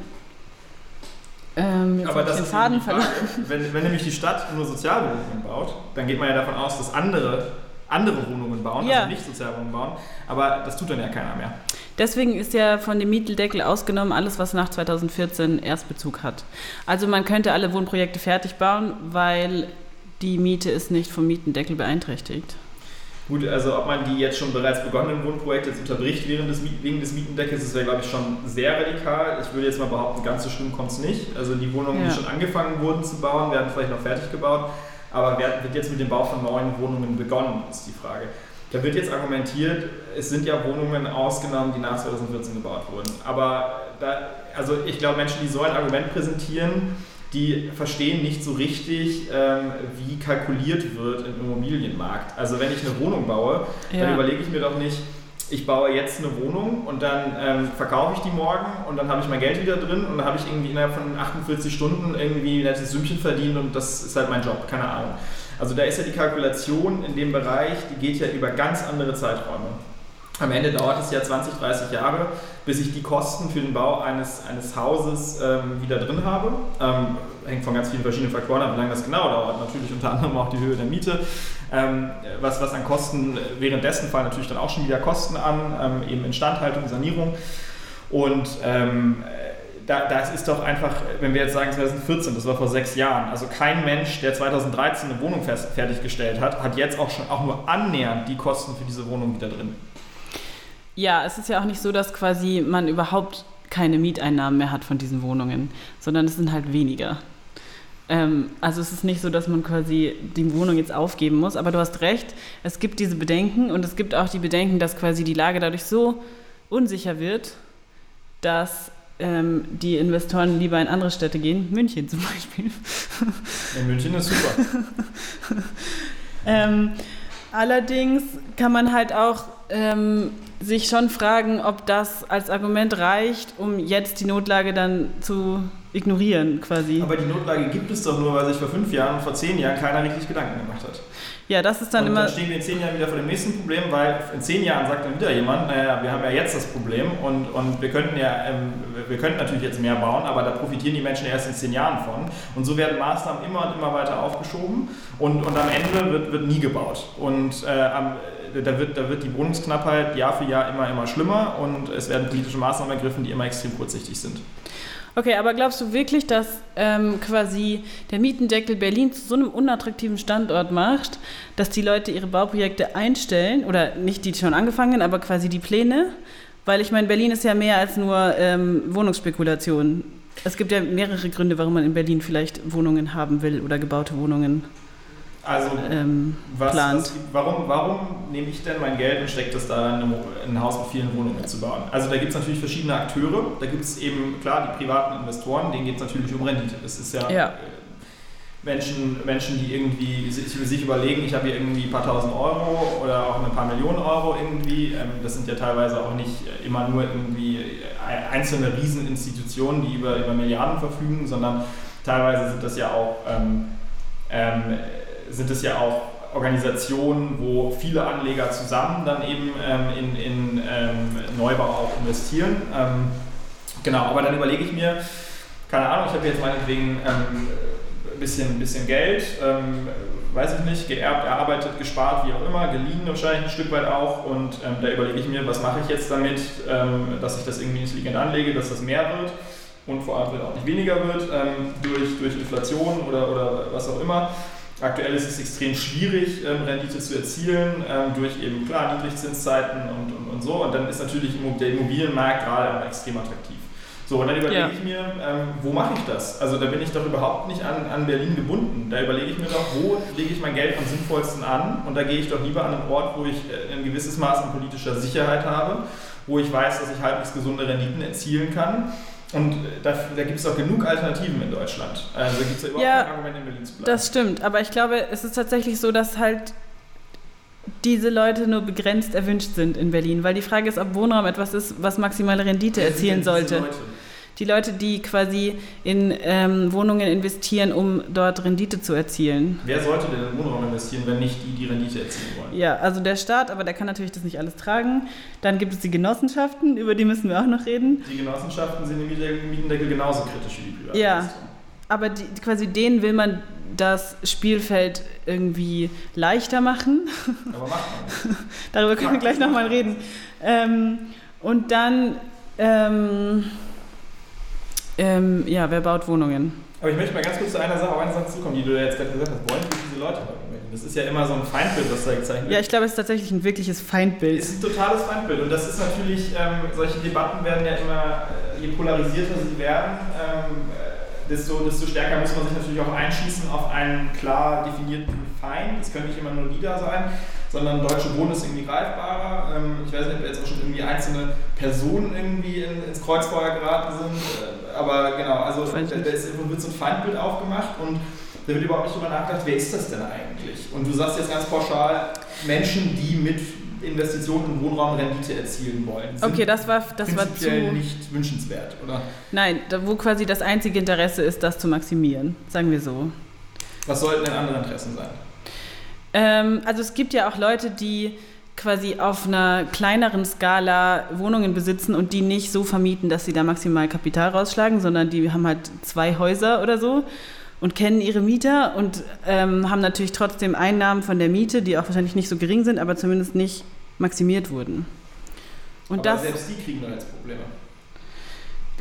ähm, Aber das ist Faden. Frage. Wenn, wenn nämlich die Stadt nur Sozialwohnungen baut, dann geht man ja davon aus, dass andere andere Wohnungen bauen, Ja. also nicht Sozialwohnungen bauen. Aber das tut dann ja keiner mehr. Deswegen ist ja von dem Mietendeckel ausgenommen alles, was nach 2014 Erstbezug hat. Also man könnte alle Wohnprojekte fertig bauen, weil die Miete ist nicht vom Mietendeckel beeinträchtigt. Gut, also ob man die jetzt schon bereits begonnenen Wohnprojekte jetzt unterbricht während des, wegen des Mietendeckels, das wäre, glaube ich, schon sehr radikal. Ich würde jetzt mal behaupten, ganz so schlimm kommt es nicht. Also die Wohnungen, Ja. die schon angefangen wurden zu bauen, werden vielleicht noch fertig gebaut. Aber wer- wird jetzt mit dem Bau von neuen Wohnungen begonnen, ist die Frage. Da wird jetzt argumentiert, es sind ja Wohnungen ausgenommen, die nach 2014 gebaut wurden. Aber da, also ich glaube, Menschen, die so ein Argument präsentieren, die verstehen nicht so richtig, ähm, wie kalkuliert wird im Immobilienmarkt. Also wenn ich eine Wohnung baue, dann Ja. überlege ich mir doch nicht, ich baue jetzt eine Wohnung und dann ähm, verkaufe ich die morgen und dann habe ich mein Geld wieder drin und dann habe ich irgendwie innerhalb von 48 Stunden irgendwie ein nettes Sümmchen verdient und das ist halt mein Job, keine Ahnung. Also da ist ja die Kalkulation in dem Bereich, die geht ja über ganz andere Zeiträume. Am Ende dauert es ja 20, 30 Jahre, bis ich die Kosten für den Bau eines, eines Hauses ähm, wieder drin habe. Ähm, hängt von ganz vielen verschiedenen Faktoren ab, wie lange das genau dauert. Natürlich unter anderem auch die Höhe der Miete. Ähm, was, was an Kosten, währenddessen fallen natürlich dann auch schon wieder Kosten an, ähm, eben Instandhaltung, Sanierung. Und ähm, da, das ist doch einfach, wenn wir jetzt sagen 2014, das war vor sechs Jahren, also kein Mensch, der 2013 eine Wohnung fertiggestellt hat, hat jetzt auch schon auch nur annähernd die Kosten für diese Wohnung wieder drin. Ja, es ist ja auch nicht so, dass quasi man überhaupt keine Mieteinnahmen mehr hat von diesen Wohnungen, sondern es sind halt weniger. Ähm, also es ist nicht so, dass man quasi die Wohnung jetzt aufgeben muss, aber du hast recht, es gibt diese Bedenken und es gibt auch die Bedenken, dass quasi die Lage dadurch so unsicher wird, dass ähm, die Investoren lieber in andere Städte gehen, München zum Beispiel. In München ist super. Ähm, allerdings kann man halt auch ähm, sich schon fragen, ob das als Argument reicht, um jetzt die Notlage dann zu ignorieren quasi. Aber die Notlage gibt es doch nur, weil sich vor fünf Jahren, vor zehn Jahren keiner richtig Gedanken gemacht hat. Ja, das ist dann und immer. dann stehen wir in zehn Jahren wieder vor dem nächsten Problem, weil in zehn Jahren sagt dann wieder jemand, naja, wir haben ja jetzt das Problem und, und wir könnten ja, ähm, wir könnten natürlich jetzt mehr bauen, aber da profitieren die Menschen erst in zehn Jahren von. Und so werden Maßnahmen immer und immer weiter aufgeschoben und, und am Ende wird, wird nie gebaut. Und äh, am, da wird, da wird die Wohnungsknappheit Jahr für Jahr immer, immer schlimmer und es werden politische Maßnahmen ergriffen, die immer extrem kurzsichtig sind. Okay, aber glaubst du wirklich, dass ähm, quasi der Mietendeckel Berlin zu so einem unattraktiven Standort macht, dass die Leute ihre Bauprojekte einstellen oder nicht die schon angefangen, aber quasi die Pläne? Weil ich meine, Berlin ist ja mehr als nur ähm, Wohnungsspekulation. Es gibt ja mehrere Gründe, warum man in Berlin vielleicht Wohnungen haben will oder gebaute Wohnungen. Also, ähm, was, plant. was, warum, warum nehme ich denn mein Geld und stecke das da in, ein Haus mit vielen Wohnungen zu bauen? Also, da gibt es natürlich verschiedene Akteure. Da gibt es eben, klar, die privaten Investoren, denen geht es natürlich um Rendite. Das ist ja, Ja. Äh, Menschen, Menschen, die irgendwie sich, sich überlegen, ich habe hier irgendwie ein paar tausend Euro oder auch ein paar Millionen Euro irgendwie. Ähm, das sind ja teilweise auch nicht immer nur irgendwie äh, einzelne Rieseninstitutionen, die über, über Milliarden verfügen, sondern teilweise sind das ja auch ähm, ähm, sind es ja auch Organisationen, wo viele Anleger zusammen dann eben ähm, in, in ähm, Neubau auch investieren. Ähm, genau, aber dann überlege ich mir, keine Ahnung, ich habe jetzt meinetwegen ähm, ein bisschen, bisschen Geld, ähm, weiß ich nicht, geerbt, erarbeitet, gespart, wie auch immer, geliehen wahrscheinlich ein Stück weit auch und ähm, da überlege ich mir, was mache ich jetzt damit, dass ich das irgendwie intelligent anlege, dass das mehr wird und vor allem auch nicht weniger wird durch, durch Inflation oder, oder was auch immer. Aktuell ist es extrem schwierig, ähm, Rendite zu erzielen, ähm, durch eben klar Niedrigzinszeiten und, und, und so. Und dann ist natürlich der Immobilienmarkt gerade extrem attraktiv. So, und dann überlege Ja. ich mir, ähm, wo mache ich das? Also da bin ich doch überhaupt nicht an, an Berlin gebunden. Da überlege ich mir doch, wo lege ich mein Geld am sinnvollsten an? Und da gehe ich doch lieber an einen Ort, wo ich äh, ein gewisses Maß an politischer Sicherheit habe, wo ich weiß, dass ich halbwegs gesunde Renditen erzielen kann. Und äh, da, da gibt es auch genug Alternativen in Deutschland. Also gibt es ja überhaupt Ja, kein Argument, in Berlin zu bleiben. Das stimmt, aber ich glaube, es ist tatsächlich so, dass halt diese Leute nur begrenzt erwünscht sind in Berlin, weil die Frage ist, ob Wohnraum etwas ist, was maximale Rendite erzielen sollte. Leute? Die Leute, die quasi in ähm, Wohnungen investieren, um dort Rendite zu erzielen. Wer sollte denn in Wohnraum investieren, wenn nicht die, die Rendite erzielen wollen? Ja, also der Staat, aber der kann natürlich das nicht alles tragen. Dann gibt es die Genossenschaften, über die müssen wir auch noch reden. Die Genossenschaften sind im Mietendeckel- genauso kritisch wie die Privaten. Ja. Aber die, quasi denen will man das Spielfeld irgendwie leichter machen. Aber macht man. Darüber können wir gleich nochmal reden. Ähm, und dann, ähm, ähm, ja, wer baut Wohnungen? Aber ich möchte mal ganz kurz zu einer Sache, auf eine Sache zukommen, die du jetzt gerade gesagt hast. Wollen diese Leute? Das ist ja immer so ein Feindbild, was da gezeichnet Ja, wird. ich glaube, es ist tatsächlich ein wirkliches Feindbild. Es ist ein totales Feindbild und das ist natürlich, ähm, solche Debatten werden ja immer, äh, je polarisierter sie werden, ähm, äh, desto, desto stärker muss man sich natürlich auch einschießen auf einen klar definierten Feind. Es können nicht immer nur die da sein, sondern Deutsche Wohnen ist irgendwie greifbarer. Ähm, ich weiß nicht, ob jetzt auch schon irgendwie einzelne Personen irgendwie in, ins Kreuzfeuer geraten sind, äh, aber genau, also da, ist, wird so ein Feindbild aufgemacht und da wird überhaupt nicht drüber nachgedacht, wer ist das denn eigentlich? Und du sagst jetzt ganz pauschal, Menschen, die mit Investitionen in Wohnraum Rendite erzielen wollen, sind Okay, das war, das war zu. nicht wünschenswert, oder? Nein, da, wo quasi das einzige Interesse ist, das zu maximieren, sagen wir so. Was sollten denn andere Interessen sein? Ähm, also es gibt ja auch Leute, die quasi auf einer kleineren Skala Wohnungen besitzen und die nicht so vermieten, dass sie da maximal Kapital rausschlagen, sondern die haben halt zwei Häuser oder so und kennen ihre Mieter und ähm, haben natürlich trotzdem Einnahmen von der Miete, die auch wahrscheinlich nicht so gering sind, aber zumindest nicht maximiert wurden. Und Aber das selbst die kriegen doch jetzt Probleme.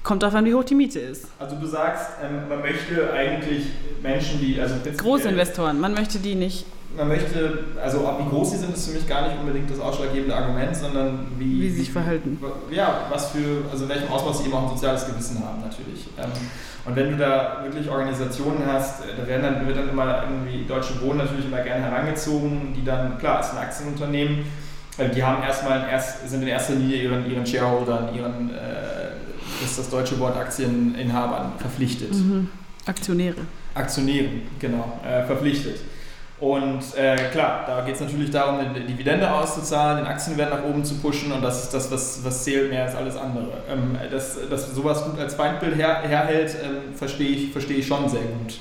kommt darauf an, wie hoch die Miete ist. Also du sagst, ähm, man möchte eigentlich Menschen, die also Großinvestoren, man möchte die nicht, Man möchte, also ob wie groß sie sind, ist für mich gar nicht unbedingt das ausschlaggebende Argument, sondern wie, wie sie sich verhalten. ja, was für, also in welchem Ausmaß sie eben auch ein soziales Gewissen haben natürlich. Ähm, Und wenn du da wirklich Organisationen hast, äh, da werden dann, wird dann immer irgendwie Deutsche Wohnen natürlich immer gerne herangezogen, die dann, klar, ist ein Aktienunternehmen, äh, die haben erstmal, in erst, sind in erster Linie ihren, ihren Shareholdern, ihren, äh, ist das deutsche Wort Aktieninhabern verpflichtet. Mhm. Aktionäre. Aktionären, genau, äh, verpflichtet. Und äh, klar, da geht es natürlich darum, eine Dividende auszuzahlen, den Aktienwert nach oben zu pushen und das ist das, was, was zählt mehr als alles andere. Ähm, dass, dass sowas gut als Feindbild her, herhält, ähm, verstehe ich, versteh ich schon sehr gut.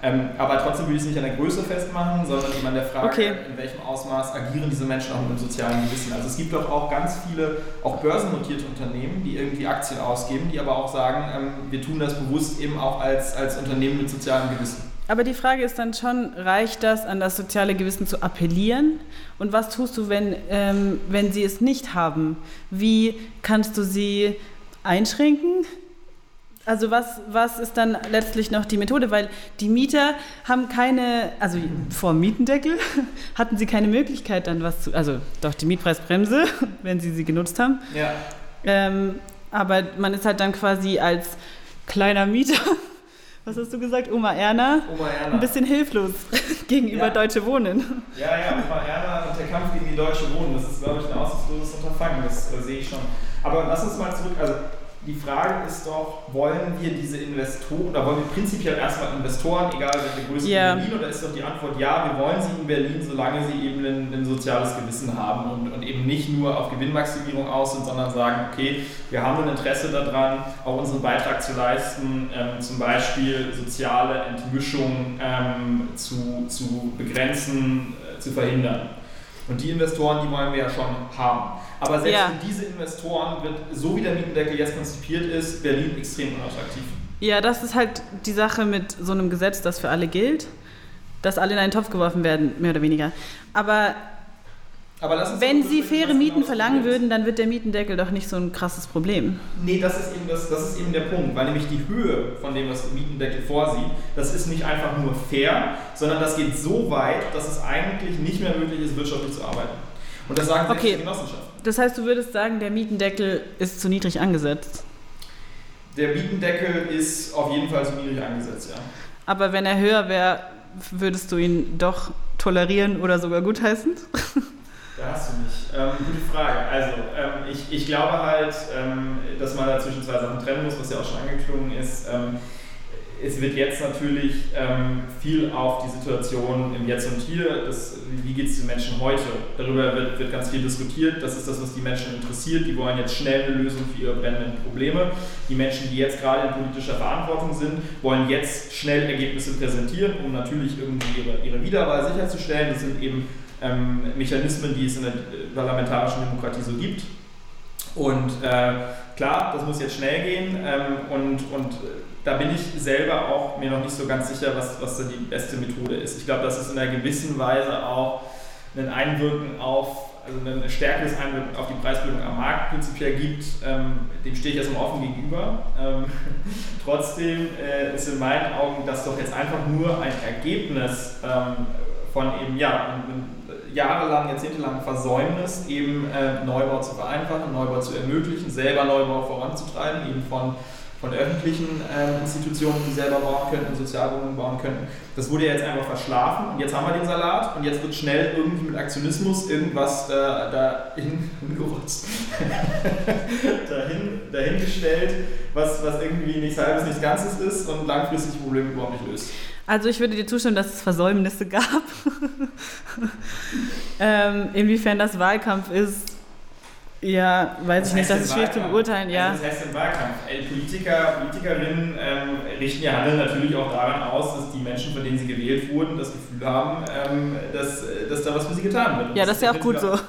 Ähm, aber trotzdem will ich es nicht an der Größe festmachen, sondern eben an der Frage, okay. in welchem Ausmaß agieren diese Menschen auch mit dem sozialen Gewissen. Also es gibt doch auch ganz viele, auch börsennotierte Unternehmen, die irgendwie Aktien ausgeben, die aber auch sagen, ähm, wir tun das bewusst eben auch als, als Unternehmen mit sozialem Gewissen. Aber die Frage ist dann schon, reicht das, an das soziale Gewissen zu appellieren? Und was tust du, wenn, ähm, wenn sie es nicht haben? Wie kannst du sie einschränken? Also was, was ist dann letztlich noch die Methode? Weil die Mieter haben keine, also vor Mietendeckel hatten sie keine Möglichkeit dann was zu, also doch die Mietpreisbremse, wenn sie sie genutzt haben. Ja. Ähm, aber man ist halt dann quasi als kleiner Mieter, was hast du gesagt, Oma Erna, Oma Erna. ein bisschen hilflos gegenüber ja. Deutsche Wohnen. Ja, ja, Oma Erna und der Kampf gegen die Deutsche Wohnen, das ist, glaube ich, ein aussichtsloses Unterfangen, das äh, sehe ich schon. Aber lass uns mal zurück, also die Frage ist doch, wollen wir diese Investoren, oder wollen wir prinzipiell erstmal Investoren, egal welche Größe yeah. in Berlin, oder ist doch die Antwort ja, wir wollen sie in Berlin, solange sie eben ein, ein soziales Gewissen haben und, und, eben nicht nur auf Gewinnmaximierung aus sind, sondern sagen, okay, wir haben ein Interesse daran, auch unseren Beitrag zu leisten, ähm, zum Beispiel soziale Entmischung ähm, zu, zu begrenzen, äh, zu verhindern. Und die Investoren, die wollen wir ja schon haben. Aber selbst ja. für diese Investoren wird, so wie der Mietendeckel jetzt konzipiert ist, Berlin extrem unattraktiv. Ja, das ist halt die Sache mit so einem Gesetz, das für alle gilt, dass alle in einen Topf geworfen werden, mehr oder weniger. Aber wenn Sie faire Mieten verlangen würden, dann wird der Mietendeckel doch nicht so ein krasses Problem. Nee, das ist, eben das, das ist eben der Punkt, weil nämlich die Höhe von dem, was der Mietendeckel vorsieht, das ist nicht einfach nur fair, sondern das geht so weit, dass es eigentlich nicht mehr möglich ist, wirtschaftlich zu arbeiten. Und das sagen okay. die Genossenschaften. Das heißt, du würdest sagen, der Mietendeckel ist zu niedrig angesetzt? Der Mietendeckel ist auf jeden Fall zu niedrig angesetzt, ja. Aber wenn er höher wäre, würdest du ihn doch tolerieren oder sogar gutheißen? Da hast du mich. Ähm, gute Frage. Also, ähm, ich, ich glaube halt, ähm, dass man da zwischen zwei Sachen trennen muss, was ja auch schon angeklungen ist. Ähm, es wird jetzt natürlich ähm, viel auf die Situation im Jetzt und Hier, das, wie geht es den Menschen heute, darüber wird, wird ganz viel diskutiert. Das ist das, was die Menschen interessiert. Die wollen jetzt schnell eine Lösung für ihre brennenden Probleme. Die Menschen, die jetzt gerade in politischer Verantwortung sind, wollen jetzt schnell Ergebnisse präsentieren, um natürlich irgendwie ihre, ihre Wiederwahl sicherzustellen. Das sind eben ähm, Mechanismen, die es in der parlamentarischen Demokratie so gibt. Und äh, klar, das muss jetzt schnell gehen ähm, und, und da bin ich selber auch mir noch nicht so ganz sicher, was, was da die beste Methode ist. Ich glaube, dass es in einer gewissen Weise auch ein Einwirken auf, also ein stärkeres Einwirken auf die Preisbildung am Markt prinzipiell gibt, ähm, dem stehe ich erstmal offen gegenüber. Ähm, trotzdem äh, ist in meinen Augen das doch jetzt einfach nur ein Ergebnis ähm, von eben, ja, jahrelang, jahrzehntelang Versäumnis, eben äh, Neubau zu vereinfachen, Neubau zu ermöglichen, selber Neubau voranzutreiben, eben von, von öffentlichen äh, Institutionen, die selber bauen könnten, Sozialwohnungen bauen könnten. Das wurde jetzt einfach verschlafen und jetzt haben wir den Salat und jetzt wird schnell irgendwie mit Aktionismus irgendwas da, dahin gerutzt, dahin, dahingestellt, was, was irgendwie nichts halbes, nichts Ganzes ist und langfristig Probleme überhaupt nicht löst. Also ich würde dir zustimmen, dass es Versäumnisse gab. ähm, inwiefern das Wahlkampf ist, ja, weiß ich nicht, das ist schwierig zu beurteilen, ja. Also das heißt im Wahlkampf. Politiker, Politikerinnen ähm, richten ihr Handeln natürlich auch daran aus, dass die Menschen, von denen sie gewählt wurden, das Gefühl haben, ähm, dass, dass da was für sie getan wird. Und ja, das ist ja auch gut so. Nein,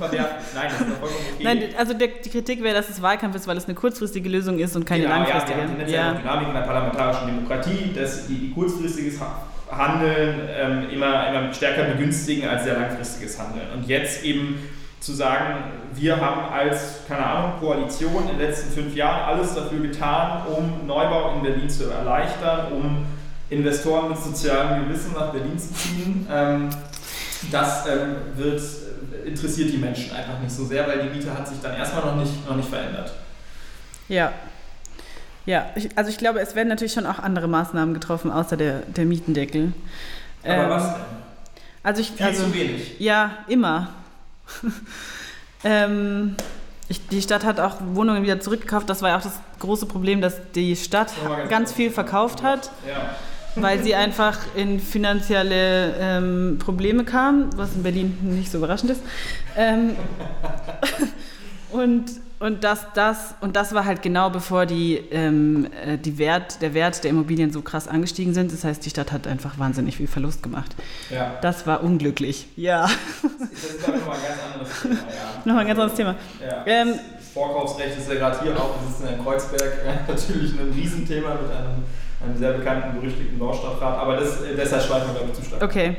das ist vollkommen okay. Nein, also der, die Kritik wäre, dass es Wahlkampf ist, weil es eine kurzfristige Lösung ist und keine genau, langfristige. Ja, ja, die ja. Dynamik in der parlamentarischen Demokratie, dass die, die kurzfristiges Handeln ähm, immer, immer stärker begünstigen als sehr langfristiges Handeln. Und jetzt eben zu sagen, wir haben als, keine Ahnung, Koalition in den letzten fünf Jahren alles dafür getan, um Neubau in Berlin zu erleichtern, um Investoren mit sozialem Gewissen nach Berlin zu ziehen. Ähm, das ähm, wird, interessiert die Menschen einfach nicht so sehr, weil die Miete hat sich dann erstmal noch nicht, noch nicht verändert. Ja. Ja, also ich glaube, es werden natürlich schon auch andere Maßnahmen getroffen, außer der, der Mietendeckel. Aber ähm, was denn? Also ich, Viel also, zu wenig. Ja, immer. ähm, ich, die Stadt hat auch Wohnungen wieder zurückgekauft. Das war ja auch das große Problem, dass die Stadt ganz viel verkauft hat. Ja. weil sie einfach in finanzielle ähm, Probleme kam, was in Berlin nicht so überraschend ist. Ähm, und, und, das, das, und das war halt genau bevor die, ähm, äh, die Wert, der Wert der Immobilien so krass angestiegen sind. Das heißt, die Stadt hat einfach wahnsinnig viel Verlust gemacht. Ja. Das war unglücklich. Ja. Das ist nochmal ein ganz anderes Thema. Ja. Nochmal ein ganz anderes Thema. Ja. Ähm, Vorkaufsrecht ist ja gerade hier auch, wir sitzen in Kreuzberg, natürlich ein Riesenthema mit einem, einem sehr bekannten, berüchtigten Baustadtrat, aber das, äh, deshalb schweifen wir, glaube ich, zu stark. Okay.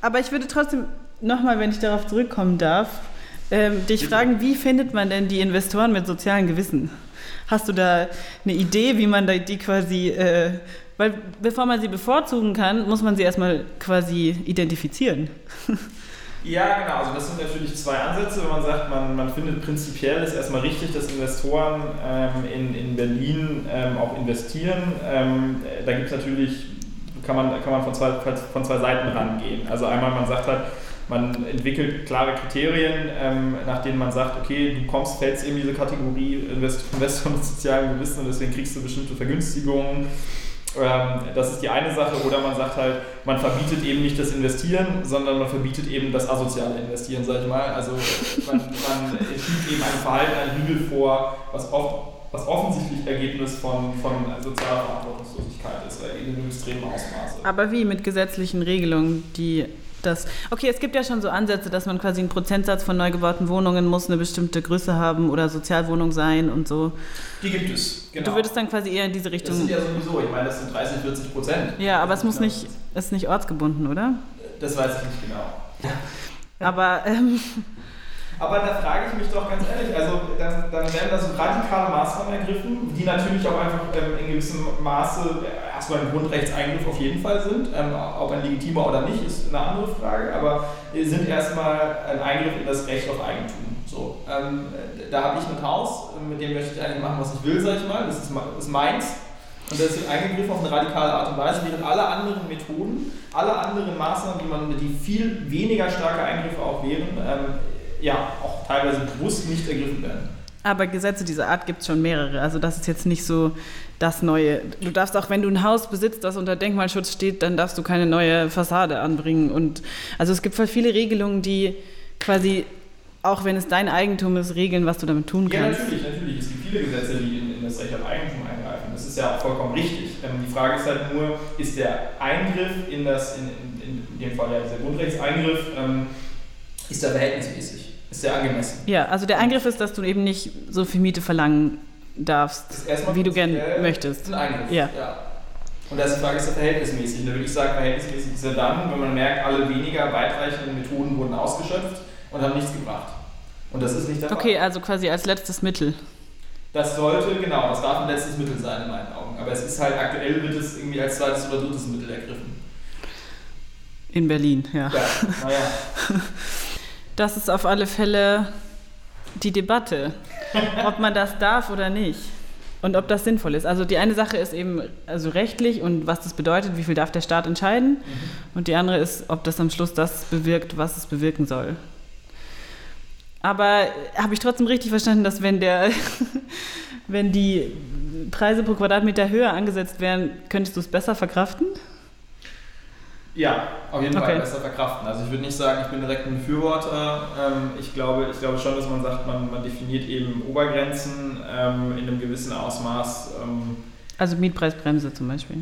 Aber ich würde trotzdem nochmal, wenn ich darauf zurückkommen darf, ähm, dich fragen, wie findet man denn die Investoren mit sozialem Gewissen? Hast du da eine Idee, wie man die quasi, äh, weil bevor man sie bevorzugen kann, muss man sie erstmal quasi identifizieren. Ja, genau. Also das sind natürlich zwei Ansätze. Wenn man sagt, man, man findet prinzipiell ist erstmal richtig, dass Investoren ähm, in, in Berlin ähm, auch investieren. Ähm, da gibt es natürlich, kann man, kann man von, zwei, von zwei Seiten rangehen. Also einmal, man sagt halt, man entwickelt klare Kriterien, ähm, nach denen man sagt, okay, du kommst, fällst in diese Kategorie Investor mit sozialem Gewissen und deswegen kriegst du bestimmte Vergünstigungen ähm, das ist die eine Sache. Oder man sagt halt, man verbietet eben nicht das Investieren, sondern man verbietet eben das asoziale Investieren, sag ich mal. Also man, man schiebt eben ein Verhalten, ein Hügel vor, was oft was offensichtlich Ergebnis von, von sozialer Verantwortungslosigkeit ist, in einem extremen Ausmaße. Aber wie mit gesetzlichen Regelungen, die das. Okay, es gibt ja schon so Ansätze, dass man quasi einen Prozentsatz von neu gebauten Wohnungen muss eine bestimmte Größe haben oder Sozialwohnung sein und so. Die gibt es, genau. Du würdest dann quasi eher in diese Richtung. Das sind ja sowieso, ich meine, das sind 30, 40 Prozent. Ja, aber es muss nicht, ist nicht ortsgebunden, oder? Das weiß ich nicht genau. Aber ähm, aber da frage ich mich doch ganz ehrlich, also dann, dann werden da so radikale Maßnahmen ergriffen, die natürlich auch einfach ähm, in gewissem Maße erstmal ein Grundrechtseingriff auf jeden Fall sind. Ähm, ob ein legitimer oder nicht, ist eine andere Frage, aber sind erstmal ein Eingriff in das Recht auf Eigentum. So, ähm, da habe ich ein Haus, mit dem möchte ich eigentlich machen, was ich will, sage ich mal. Das ist, ist meins. Und das ist eingegriffen auf eine radikale Art und Weise, während alle anderen Methoden, alle anderen Maßnahmen, die, man, die viel weniger starke Eingriffe auch wären, ähm, ja auch teilweise bewusst nicht ergriffen werden. Aber Gesetze dieser Art gibt es schon mehrere. Also das ist jetzt nicht so das Neue. Du darfst auch, wenn du ein Haus besitzt, das unter Denkmalschutz steht, dann darfst du keine neue Fassade anbringen. Und also es gibt voll viele Regelungen, die quasi, auch wenn es dein Eigentum ist, regeln, was du damit tun kannst. Ja, natürlich, natürlich. Es gibt viele Gesetze, die in, in das Recht auf Eigentum eingreifen. Das ist ja auch vollkommen richtig. Ähm, die Frage ist halt nur, ist der Eingriff in das, in, in, in dem Fall ja dieser Grundrechtseingriff, ähm, ist der verhältnismäßig? Ist sehr angemessen. Ja, also der Eingriff ist, dass du eben nicht so viel Miete verlangen darfst, wie du gerne möchtest. Ein Eingriff, ja. ja. Und da ist die Frage, ist er verhältnismäßig? Und da würde ich sagen, verhältnismäßig ist er dann, wenn man merkt, alle weniger weitreichenden Methoden wurden ausgeschöpft und haben nichts gebracht. Und das ist nicht der Fall. Okay, also quasi als letztes Mittel. Das sollte, genau, das darf ein letztes Mittel sein in meinen Augen. Aber es ist halt aktuell wird es irgendwie als zweites oder drittes Mittel ergriffen. In Berlin, ja. Ja, naja. Das ist auf alle Fälle die Debatte, ob man das darf oder nicht. Und ob das sinnvoll ist. Also die eine Sache ist eben also rechtlich und was das bedeutet, wie viel darf der Staat entscheiden. Mhm. Und die andere ist, ob das am Schluss das bewirkt, was es bewirken soll. Aber habe ich trotzdem richtig verstanden, dass wenn der, wenn die Preise pro Quadratmeter höher angesetzt wären, könntest du es besser verkraften? Ja, auf jeden okay. Fall besser verkraften. Also ich würde nicht sagen, ich bin direkt ein Befürworter. Ähm, ich, glaube, ich glaube schon, dass man sagt, man, man definiert eben Obergrenzen ähm, in einem gewissen Ausmaß. Ähm, also Mietpreisbremse zum Beispiel.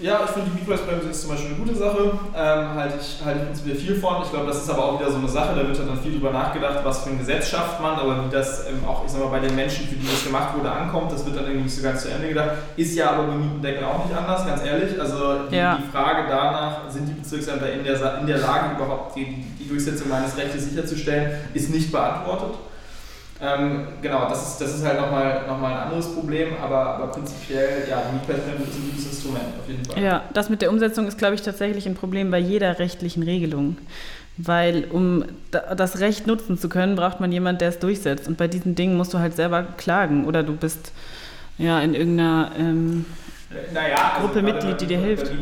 Ja, ich finde die Mietpreisbremse ist zum Beispiel eine gute Sache. Ähm, halte ich, halte ich prinzipiell viel von. Ich glaube, das ist aber auch wieder so eine Sache, da wird dann viel drüber nachgedacht, was für ein Gesetz schafft man, aber wie das ähm, auch, ich sag mal, bei den Menschen, für die das gemacht wurde, ankommt, das wird dann irgendwie nicht so ganz zu Ende gedacht. Ist ja aber beim Mietendeckel auch nicht anders, ganz ehrlich. Also die, ja. die Frage danach, sind die Bezirksämter in der, in der Lage, überhaupt die, die Durchsetzung meines Rechts sicherzustellen, ist nicht beantwortet. Ähm, genau, das ist, das ist halt nochmal noch mal ein anderes Problem, aber, aber prinzipiell, ja, Mietpreisbremse ist ein gutes Instrument, auf jeden Fall. Ja, das mit der Umsetzung ist, glaube ich, tatsächlich ein Problem bei jeder rechtlichen Regelung. Weil um das Recht nutzen zu können, braucht man jemanden, der es durchsetzt. Und bei diesen Dingen musst du halt selber klagen oder du bist ja in irgendeiner ähm, naja, also Gruppe Mitglied, die dir hilft. Ja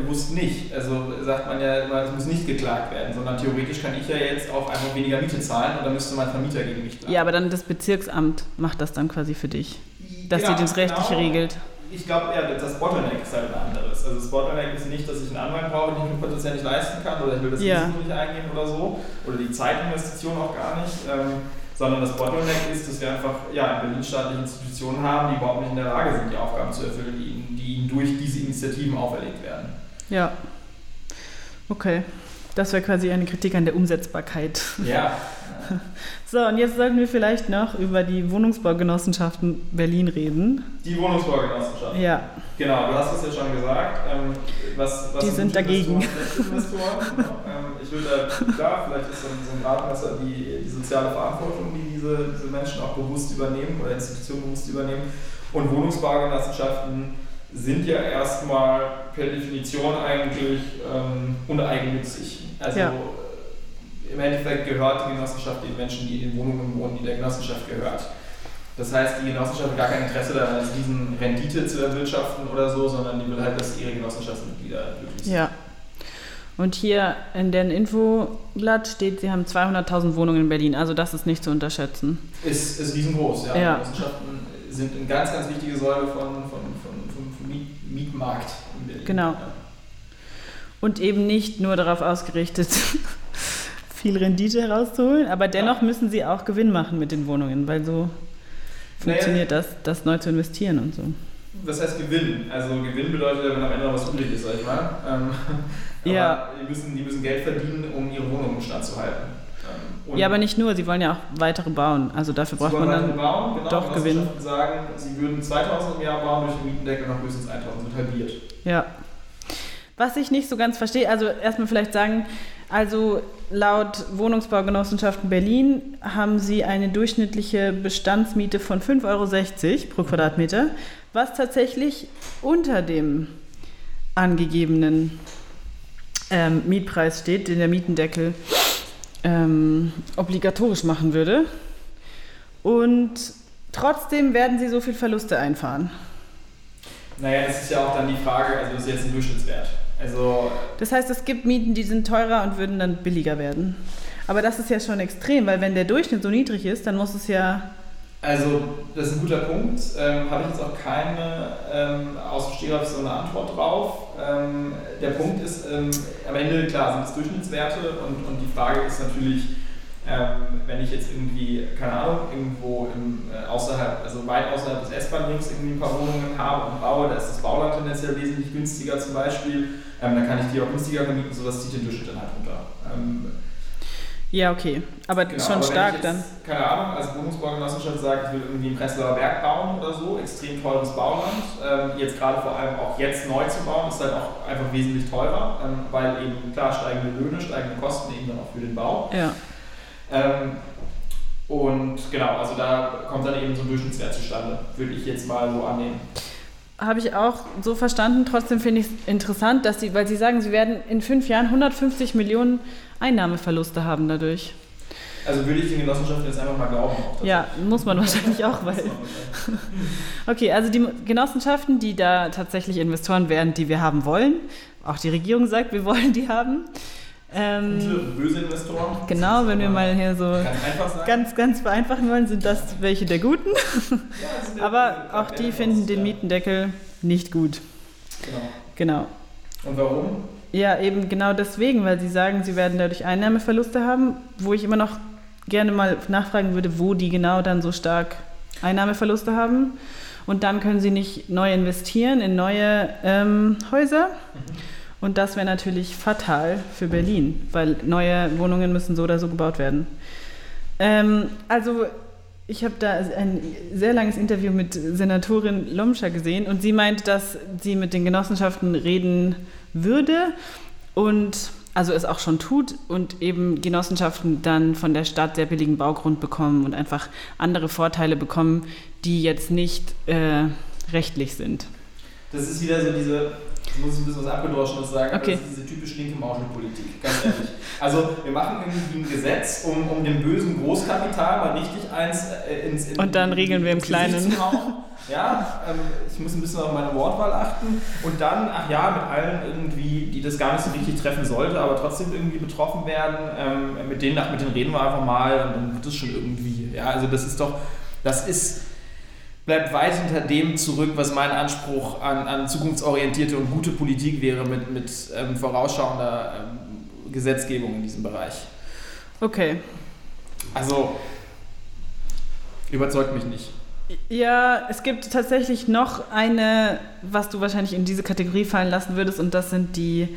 bewusst nicht. Also sagt man ja immer, es muss nicht geklagt werden, sondern theoretisch kann ich ja jetzt auch einfach weniger Miete zahlen und dann müsste mein Vermieter gegen mich klagen. Ja, aber dann das Bezirksamt macht das dann quasi für dich, dass genau, die das Rechtliche genau. regelt. ich glaube, ja, das Bottleneck ist halt ein anderes. Also das Bottleneck ist nicht, dass ich einen Anwalt brauche, den ich mir potenziell nicht leisten kann oder ich will das Ja. Risiko nicht eingehen oder so oder die Zeitinvestition auch gar nicht. Ähm, sondern das Bottleneck ist, dass wir einfach ja, in Berlin staatliche Institutionen haben, die überhaupt nicht in der Lage sind, die Aufgaben zu erfüllen, die ihnen, die ihnen durch diese Initiativen auferlegt werden. Ja. Okay. Das wäre quasi eine Kritik an der Umsetzbarkeit. Ja, So, und jetzt sollten wir vielleicht noch über die Wohnungsbaugenossenschaften Berlin reden. die Wohnungsbaugenossenschaft. Ja, Genau, du hast es ja schon gesagt. Ähm, was, was Die sind dagegen. Investoren, ne? ähm, ich würde da, klar, vielleicht ist so ein, so ein Gradmesser die, die soziale Verantwortung, die diese, diese Menschen auch bewusst übernehmen oder Institutionen bewusst übernehmen. Und Wohnungsbaugenossenschaften sind ja erstmal per Definition eigentlich ähm, uneigennützig. Also Ja. Im Endeffekt gehört die Genossenschaft den Menschen, die in den Wohnungen wohnen, die der Genossenschaft gehört. Das heißt, die Genossenschaft hat gar kein Interesse daran, jetzt diesen Rendite zu erwirtschaften oder so, sondern die will halt, dass ihre Genossenschaftsmitglieder glücklich sind. ja. Und hier in dem Infoblatt steht, sie haben 200.000 Wohnungen in Berlin. Also das ist nicht zu unterschätzen. Ist, ist riesengroß, ja. Ja. Genossenschaften sind eine ganz, ganz wichtige Säule von, von, von, vom vom Miet, Mietmarkt in Berlin. Genau. Ja. Und eben nicht nur darauf ausgerichtet, viel Rendite herauszuholen, aber dennoch müssen sie auch Gewinn machen mit den Wohnungen, weil so funktioniert das, das neu zu investieren und so. Was heißt Gewinn? Also Gewinn bedeutet ja, wenn am Ende noch was übrig ist, sag ich mal. Ähm, Ja. die, müssen, die müssen Geld verdienen, um ihre Wohnungen im Stand zu halten. Ähm, Ja, aber nicht nur, sie wollen ja auch weitere bauen. Also dafür braucht man dann bauen, genau, doch Gewinn. Sagen, sie würden 2000 im Jahr bauen, durch den Mietendeckel noch höchstens 1000, wird halbiert. Ja. Was ich nicht so ganz verstehe, also erstmal vielleicht sagen, also laut Wohnungsbaugenossenschaften Berlin haben sie eine durchschnittliche Bestandsmiete von 5,60 Euro pro Quadratmeter, was tatsächlich unter dem angegebenen ähm, Mietpreis steht, den der Mietendeckel ähm, obligatorisch machen würde. Und trotzdem werden sie so viel Verluste einfahren. Naja, das ist ja auch dann die Frage, also das ist jetzt ein Durchschnittswert. Also Das heißt, es gibt Mieten, die sind teurer und würden dann billiger werden. Aber das ist ja schon extrem, weil wenn der Durchschnitt so niedrig ist, dann muss es ja. Also, das ist ein guter Punkt. Ähm, Habe ich jetzt auch keine ähm, Stegreif so eine Antwort drauf. Ähm, der Punkt ist, ähm, am Ende, klar, sind es Durchschnittswerte und, und die Frage ist natürlich, ähm, wenn ich jetzt irgendwie, keine Ahnung, irgendwo im, äh, außerhalb, also weit außerhalb des S-Bahn-Rings irgendwie ein paar Wohnungen habe und baue, da ist das Bauland tendenziell wesentlich günstiger zum Beispiel, ähm, dann kann ich die auch günstiger vermieten, sowas zieht den Durchschnitt dann halt runter. Ähm, Ja, okay. Aber Genau, schon aber stark ich dann. jetzt, Keine Ahnung, als Wohnungsbaugenossenschaft sagt, ich will irgendwie einen Prenzlauer Berg bauen oder so, extrem teures Bauland. Ähm, jetzt gerade vor allem auch jetzt neu zu bauen, ist halt auch einfach wesentlich teurer, ähm, weil eben klar steigende Löhne, steigende Kosten eben dann auch für den Bau. Ja. Ähm, und genau, also da kommt dann eben so ein Durchschnittswert zustande, würde ich jetzt mal so annehmen. Habe ich auch so verstanden. Trotzdem finde ich es interessant, dass sie, weil sie sagen, sie werden in fünf Jahren 150 Millionen Einnahmeverluste haben dadurch. Also würde ich den Genossenschaften jetzt einfach mal glauben. Ja, muss man wahrscheinlich auch, weil. Okay, also die Genossenschaften, die da tatsächlich Investoren wären, die wir haben wollen, auch die Regierung sagt, wir wollen die haben. Ähm, Gute böse Investoren. genau, wenn wir mal hier so Ganz ganz, ganz vereinfachen wollen, sind das welche der Guten. Ja, Aber auch die finden den. Mietendeckel nicht gut. Genau. Genau. Und warum? Ja, eben genau deswegen, weil sie sagen, sie werden dadurch Einnahmeverluste haben, wo ich immer noch gerne mal nachfragen würde, wo die genau dann so stark Einnahmeverluste haben. Und dann können sie nicht neu investieren in neue ähm, Häuser. Und das wäre natürlich fatal für Berlin, weil neue Wohnungen müssen so oder so gebaut werden. Ähm, also ich habe da ein sehr langes Interview mit Senatorin Lomscher gesehen und sie meint, dass sie mit den Genossenschaften reden würde und also es auch schon tut und eben Genossenschaften dann von der Stadt sehr billigen Baugrund bekommen und einfach andere Vorteile bekommen, die jetzt nicht äh, rechtlich sind. Das ist wieder so diese, jetzt muss ich ein bisschen was Abgedroschenes sagen, Okay. das ist diese typisch linke Mauschelpolitik, ganz ehrlich. Also wir machen irgendwie ein Gesetz, um, um dem bösen Großkapital mal richtig eins äh, ins in, Und dann regeln wir im Kleinen. Ja, ähm, ich muss ein bisschen auf meine Wortwahl achten. Und dann, ach ja, mit allen irgendwie, die das gar nicht so richtig treffen sollte, aber trotzdem irgendwie betroffen werden, ähm, mit denen, ach, mit denen reden wir einfach mal und dann wird es schon irgendwie. Ja, also das ist doch, das ist bleibt weit hinter dem zurück, was mein Anspruch an, an zukunftsorientierte und gute Politik wäre mit, mit ähm, vorausschauender ähm, Gesetzgebung in diesem Bereich. Okay. Also, überzeugt mich nicht. Ja, es gibt tatsächlich noch eine, was du wahrscheinlich in diese Kategorie fallen lassen würdest, und das sind die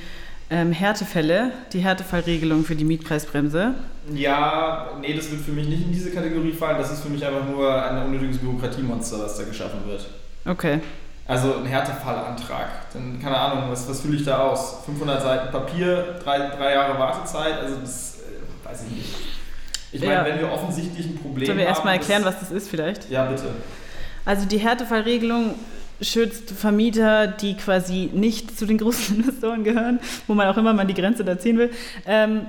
ähm, Härtefälle, die Härtefallregelung für die Mietpreisbremse. Ja, nee, das wird für mich nicht in diese Kategorie fallen. Das ist für mich einfach nur ein unnötiges Bürokratiemonster, was da geschaffen wird. Okay. Also ein Härtefallantrag. Dann, keine Ahnung, was, was fülle ich da aus? 500 Seiten Papier, drei, drei Jahre Wartezeit, also das äh, weiß ich nicht. Ich meine, Ja. wenn wir offensichtlich ein Problem Sollen wir haben... erstmal erklären, was das ist vielleicht? Ja, bitte. Also die Härtefallregelung schützt Vermieter, die quasi nicht zu den großen Investoren gehören, wo man auch immer man die Grenze da ziehen will. Ähm,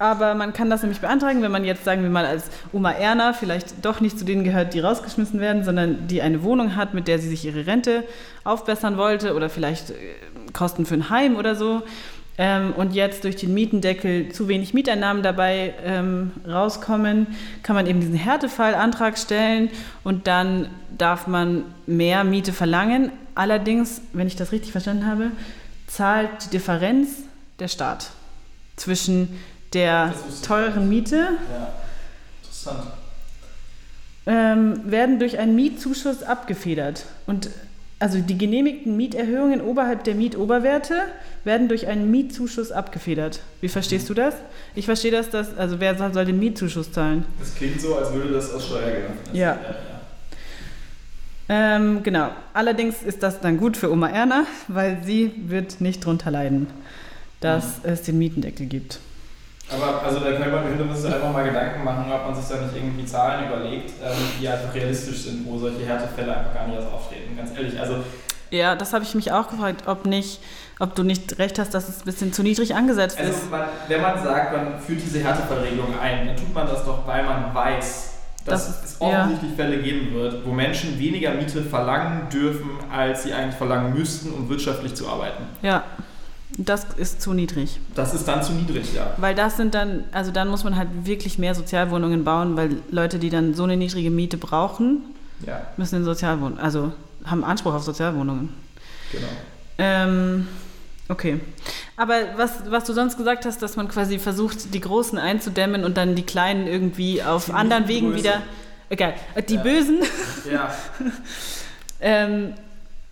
aber man kann das nämlich beantragen, wenn man jetzt, sagen wir mal, als Oma Erna vielleicht doch nicht zu denen gehört, die rausgeschmissen werden, sondern die eine Wohnung hat, mit der sie sich ihre Rente aufbessern wollte oder vielleicht äh, Kosten für ein Heim oder so. Ähm, und jetzt durch den Mietendeckel zu wenig Mieteinnahmen dabei ähm, rauskommen, kann man eben diesen Härtefallantrag stellen und dann darf man mehr Miete verlangen. Allerdings, wenn ich das richtig verstanden habe, zahlt die Differenz der Staat zwischen der teuren Miete Ja, interessant. ähm, werden durch einen Mietzuschuss abgefedert. Und also die genehmigten Mieterhöhungen oberhalb der Mietoberwerte werden durch einen Mietzuschuss abgefedert. Wie verstehst du das? Ich verstehe das, dass, also wer soll, den Mietzuschuss zahlen? Das klingt so, als würde das aus Steuergeldern Ja. Ähm, genau. Allerdings ist das dann gut für Oma Erna, weil sie wird nicht drunter leiden, dass es den Mietendeckel gibt. Aber also da könnte man, könnte man sich einfach mal Gedanken machen, ob man sich da nicht irgendwie Zahlen überlegt, ähm, die einfach realistisch sind, wo solche Härtefälle einfach gar nicht erst auftreten. Ganz ehrlich, also Ja, das habe ich mich auch gefragt, ob nicht, ob du nicht recht hast, dass es ein bisschen zu niedrig angesetzt Also ist. man, wenn man sagt, man führt diese Härtefallregelung ein, dann tut man das doch, weil man weiß, dass Das- es ja. offensichtlich Fälle geben wird, wo Menschen weniger Miete verlangen dürfen, als sie eigentlich verlangen müssten, um wirtschaftlich zu arbeiten. Ja, das ist zu niedrig. Das ist dann zu niedrig, ja. Weil das sind dann, also dann muss man halt wirklich mehr Sozialwohnungen bauen, weil Leute, die dann so eine niedrige Miete brauchen, Ja, müssen in Sozialwohnungen, also haben Anspruch auf Sozialwohnungen. genau. Ähm, okay. Aber was, was du sonst gesagt hast, dass man quasi versucht, die Großen einzudämmen und dann die Kleinen irgendwie auf Die anderen Wegen böse. wieder. Egal. Die Ja. Bösen. Ja, Ähm,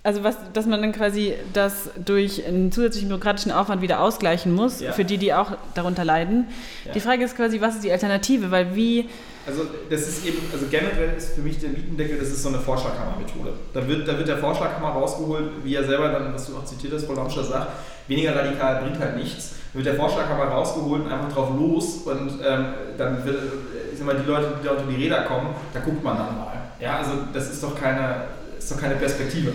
also was, dass man dann quasi das durch einen zusätzlichen bürokratischen Aufwand wieder ausgleichen muss, Ja. für die, die auch darunter leiden. Ja. Die Frage ist quasi, was ist die Alternative? Weil wie, Also das ist eben, also generell ist für mich der Mietendeckel, das ist so eine Vorschlaghammer-Methode. Da wird, da wird der Vorschlaghammer rausgeholt, wie er selber dann, was du auch zitiert hast, Frau Lauscher sagt, weniger radikal bringt halt nichts. Da wird der Vorschlaghammer rausgeholt und einfach drauf los und ähm, dann wird, äh, ich sag mal, die Leute, die da unter die Räder kommen, da guckt man dann mal. Ja, also das ist doch keine, ist doch keine Perspektive.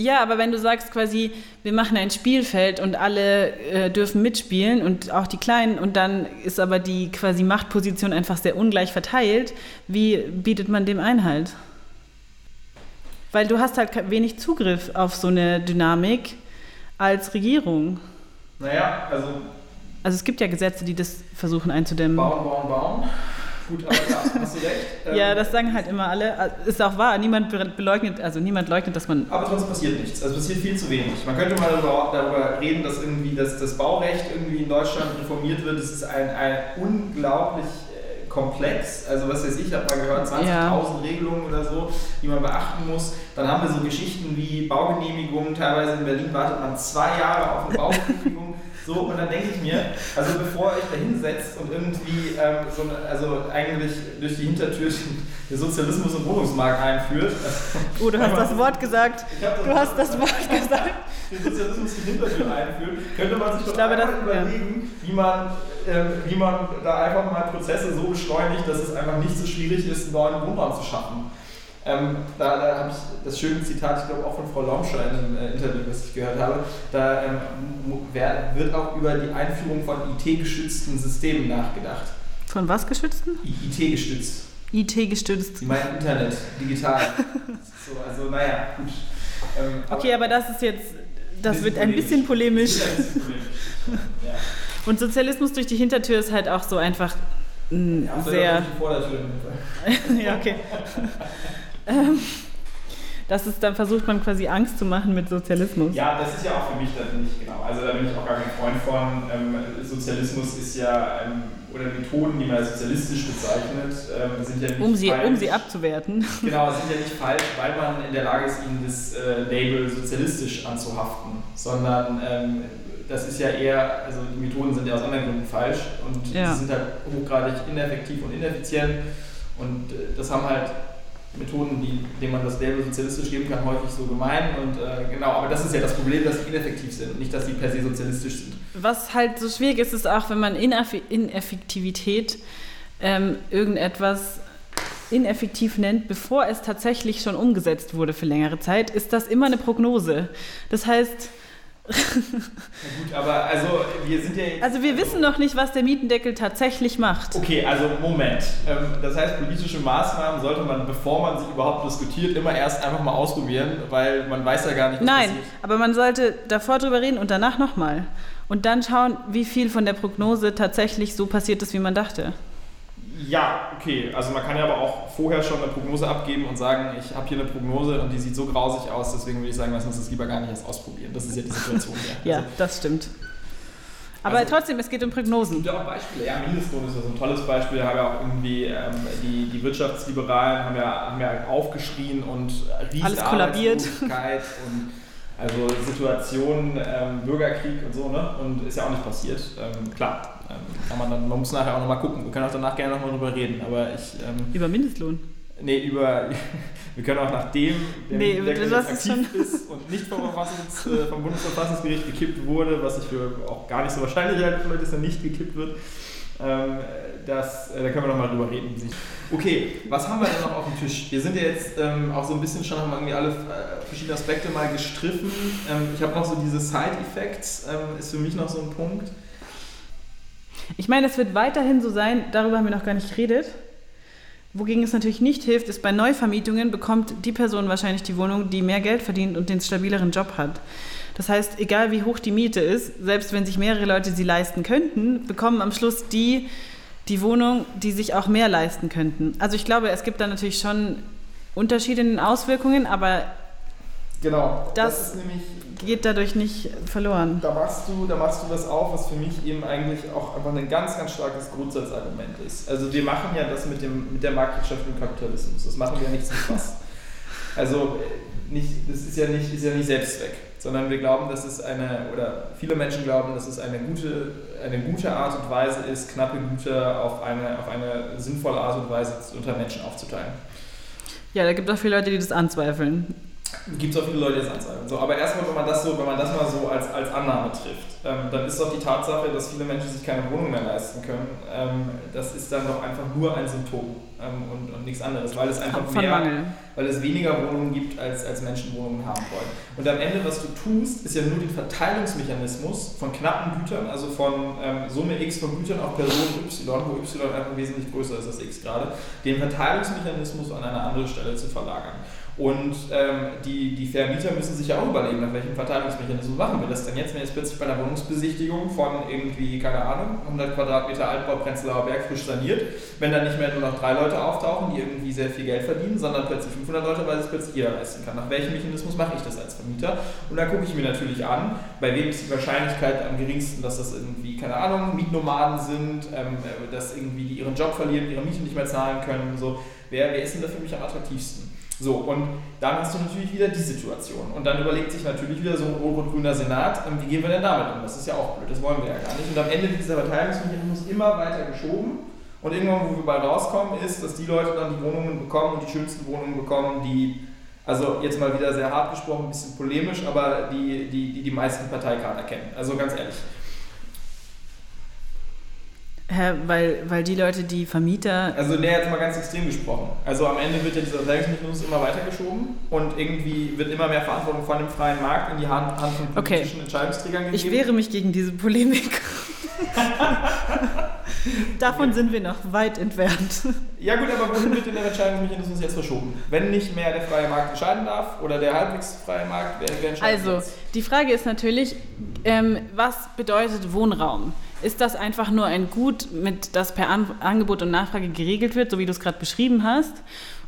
Ja, aber wenn du sagst quasi, wir machen ein Spielfeld und alle äh, dürfen mitspielen und auch die Kleinen und dann ist aber die quasi Machtposition einfach sehr ungleich verteilt, wie bietet man dem Einhalt? Weil du hast halt wenig Zugriff auf so eine Dynamik als Regierung. Naja, also Also es gibt ja Gesetze, die das versuchen einzudämmen. bauen, bauen, bauen. Gut, aber ja, hast du recht. Ähm, Ja, das sagen halt immer alle. Also, Ist auch wahr. Niemand be- beleugnet, also niemand leugnet, dass man. Aber trotzdem passiert nichts. Also passiert viel zu wenig. Man könnte mal darüber, darüber reden, dass irgendwie das, das Baurecht irgendwie in Deutschland reformiert wird. Es ist ein, ein unglaublich äh, komplex. Also was weiß ich, ich habe mal gehört, 20.000 Ja. Regelungen oder so, die man beachten muss. Dann haben wir so Geschichten wie Baugenehmigungen. Teilweise in Berlin wartet man zwei Jahre auf eine Baugenehmigung. So, und dann denke ich mir, also bevor ihr euch da hinsetzt und irgendwie ähm, so also eigentlich durch die Hintertür den Sozialismus im Wohnungsmarkt einführt. Oh, du hast das Wort gesagt. Hab Du hast das Wort gesagt. den Sozialismus die Hintertür einführt, könnte man sich doch Ich glaube, das- überlegen, wie, man, ähm, wie man da einfach mal Prozesse so beschleunigt, dass es einfach nicht so schwierig ist, einen neuen Wohnraum zu schaffen. Ähm, da da habe ich das schöne Zitat, ich glaube auch von Frau Lomscher in einem äh, Interview, das ich gehört habe, da ähm, wird auch über die Einführung von IT-gestützten Systemen nachgedacht. Von was geschützten? IT-gestützt. IT gestützt. Sie meinen Internet, digital. so, also naja, gut. Ähm, Okay, aber das ist jetzt. Das wird ein bisschen polemisch. Ein bisschen polemisch. Ja. Und Sozialismus durch die Hintertür ist halt auch so einfach mm, Ja, sehr. die ja, okay. Ähm, das ist, dann versucht man quasi Angst zu machen mit Sozialismus. Ja, das ist ja auch für mich dann nicht genau. Also da bin ich auch gar kein Freund von. Ähm, Sozialismus ist ja, ähm, oder Methoden, die man als sozialistisch bezeichnet, ähm, sind ja nicht um sie, falsch. Um sie abzuwerten. Genau, sind ja nicht falsch, weil man in der Lage ist, ihnen das äh, Label sozialistisch anzuhaften, sondern ähm, das ist ja eher, also die Methoden sind ja aus anderen Gründen falsch und ja. sie sind halt hochgradig ineffektiv und ineffizient und äh, das haben halt Methoden, die, denen man das Label sozialistisch geben kann, häufig so gemein. Und äh, genau, aber das ist ja das Problem, dass sie ineffektiv sind, nicht, dass sie per se sozialistisch sind. Was halt so schwierig ist, ist auch, wenn man Ineff Ineffektivität ähm, irgendetwas ineffektiv nennt, bevor es tatsächlich schon umgesetzt wurde für längere Zeit, ist das immer eine Prognose. Das heißt, na gut, aber also wir sind ja jetzt, Also wir wissen noch nicht, was der Mietendeckel tatsächlich macht. Okay, also Moment. Ähm, das heißt, politische Maßnahmen sollte man, bevor man sie überhaupt diskutiert, immer erst einfach mal ausprobieren, weil man weiß ja gar nicht, was Nein, passiert. aber man sollte davor drüber reden und danach nochmal. Und dann schauen, wie viel von der Prognose tatsächlich so passiert ist, wie man dachte. Ja, okay. Also man kann ja aber auch vorher schon eine Prognose abgeben und sagen, ich habe hier eine Prognose und die sieht so grausig aus, deswegen würde ich sagen, lass uns das lieber gar nicht erst ausprobieren. Das ist ja die Situation hier. ja, also, das stimmt. Aber also, trotzdem, es geht um Prognosen. Es gibt ja auch Beispiele. Ja, Mindestlohn ist ja so ein tolles Beispiel. Da haben ja auch irgendwie ähm, die, die Wirtschaftsliberalen haben ja, haben ja aufgeschrien und riesen Alles kollabiert. und also Situationen, ähm, Bürgerkrieg und so, ne? Und ist ja auch nicht passiert. Ähm, klar, ähm, kann man dann, man muss nachher auch nochmal gucken. Wir können auch danach gerne nochmal drüber reden, aber ich. Ähm, über Mindestlohn? Nee, über. wir können auch nachdem der nee, das aktiv ist, und nicht vom, Verfassungs, äh, vom Bundesverfassungsgericht gekippt wurde, was ich für auch gar nicht so wahrscheinlich halte, dass er nicht gekippt wird. Ähm, das, äh, da können wir nochmal drüber reden. Okay, was haben wir denn noch auf dem Tisch? Wir sind ja jetzt ähm, auch so ein bisschen schon, haben wir irgendwie alle äh, verschiedene Aspekte mal gestriffen. Ähm, ich habe noch so diese Side-Effects, ähm, ist für mich noch so ein Punkt. Ich meine, es wird weiterhin so sein, darüber haben wir noch gar nicht geredet. Wogegen es natürlich nicht hilft, ist bei Neuvermietungen bekommt die Person wahrscheinlich die Wohnung, die mehr Geld verdient und den stabileren Job hat. Das heißt, egal wie hoch die Miete ist, selbst wenn sich mehrere Leute sie leisten könnten, bekommen am Schluss die die Wohnung, die sich auch mehr leisten könnten. Also ich glaube, es gibt da natürlich schon Unterschiede in den Auswirkungen, aber genau, das, das geht dadurch nicht verloren. Da machst, du, da machst du das auf, was für mich eben eigentlich auch einfach ein ganz, ganz starkes Grundsatzargument ist. Also wir machen ja das mit, dem, mit der Marktwirtschaft und Kapitalismus. Das machen wir ja nicht zum Spaß. Also nicht, das ist ja nicht, ist ja nicht Selbstzweck, sondern wir glauben, dass es eine, oder viele Menschen glauben, dass es eine gute, eine gute Art und Weise ist, knappe Güter auf eine, auf eine sinnvolle Art und Weise unter Menschen aufzuteilen. Ja, da gibt es auch viele Leute, die das anzweifeln. Gibt es auch viele Leute, die das anzweifeln. So, aber erstmal, wenn man das so, wenn man das mal so als, als Annahme trifft, ähm, dann ist doch die Tatsache, dass viele Menschen sich keine Wohnung mehr leisten können, ähm, das ist dann doch einfach nur ein Symptom ähm, und, und nichts anderes, weil es einfach mehr, Mangel. weil es weniger Wohnungen gibt, als, als Menschen Wohnungen haben wollen. Und am Ende, was du tust, ist ja nur den Verteilungsmechanismus von knappen Gütern, also von ähm, Summe X von Gütern auf Person Y, wo Y einfach wesentlich größer ist als X gerade, den Verteilungsmechanismus an eine andere Stelle zu verlagern. Und ähm, die, die Vermieter müssen sich ja auch überlegen, nach welchem Verteilungsmechanismus machen wir das denn jetzt, wenn jetzt plötzlich bei einer Wohnungsbesichtigung von irgendwie, keine Ahnung, 100 Quadratmeter Altbau Prenzlauer Berg frisch saniert, wenn dann nicht mehr nur noch drei Leute auftauchen, die irgendwie sehr viel Geld verdienen, sondern plötzlich 500 Leute, weil es plötzlich jeder leisten kann. Nach welchem Mechanismus mache ich das als Vermieter? Und dann gucke ich mir natürlich an, bei wem ist die Wahrscheinlichkeit am geringsten, dass das irgendwie, keine Ahnung, Mietnomaden sind, ähm, dass irgendwie die ihren Job verlieren, ihre Miete nicht mehr zahlen können, so. Wer, wer ist denn da für mich am attraktivsten? So, und dann hast du natürlich wieder die Situation. Und dann überlegt sich natürlich wieder so ein rot-grüner Senat, ähm, wie gehen wir denn damit um? Das ist ja auch blöd, das wollen wir ja gar nicht. Und am Ende wird dieser Verteilungsmechanismus immer weiter geschoben. Und irgendwann, wo wir bald rauskommen, ist, dass die Leute dann die Wohnungen bekommen und die schönsten Wohnungen bekommen, die, also jetzt mal wieder sehr hart gesprochen, ein bisschen polemisch, aber die die, die, die meisten Parteikader kennen. Also ganz ehrlich. Hä, weil, weil die Leute, die Vermieter. Also, ne, jetzt mal ganz extrem gesprochen. Also, am Ende wird ja dieser Verteilungsmechanismus immer weitergeschoben und irgendwie wird immer mehr Verantwortung von dem freien Markt in die Hand, Hand von politischen okay. Entscheidungsträgern gegeben. Ich wehre mich gegen diese Polemik. Davon sind wir noch weit entfernt. Ja, gut, aber wohin wird denn der Entscheidungsmechanismus jetzt verschoben? Wenn nicht mehr der freie Markt entscheiden darf oder der halbwegs freie Markt, wer, wer entscheidet Also, jetzt? die Frage ist natürlich, ähm, was bedeutet Wohnraum? Ist das einfach nur ein Gut, mit das per An Angebot und Nachfrage geregelt wird, so wie du es gerade beschrieben hast?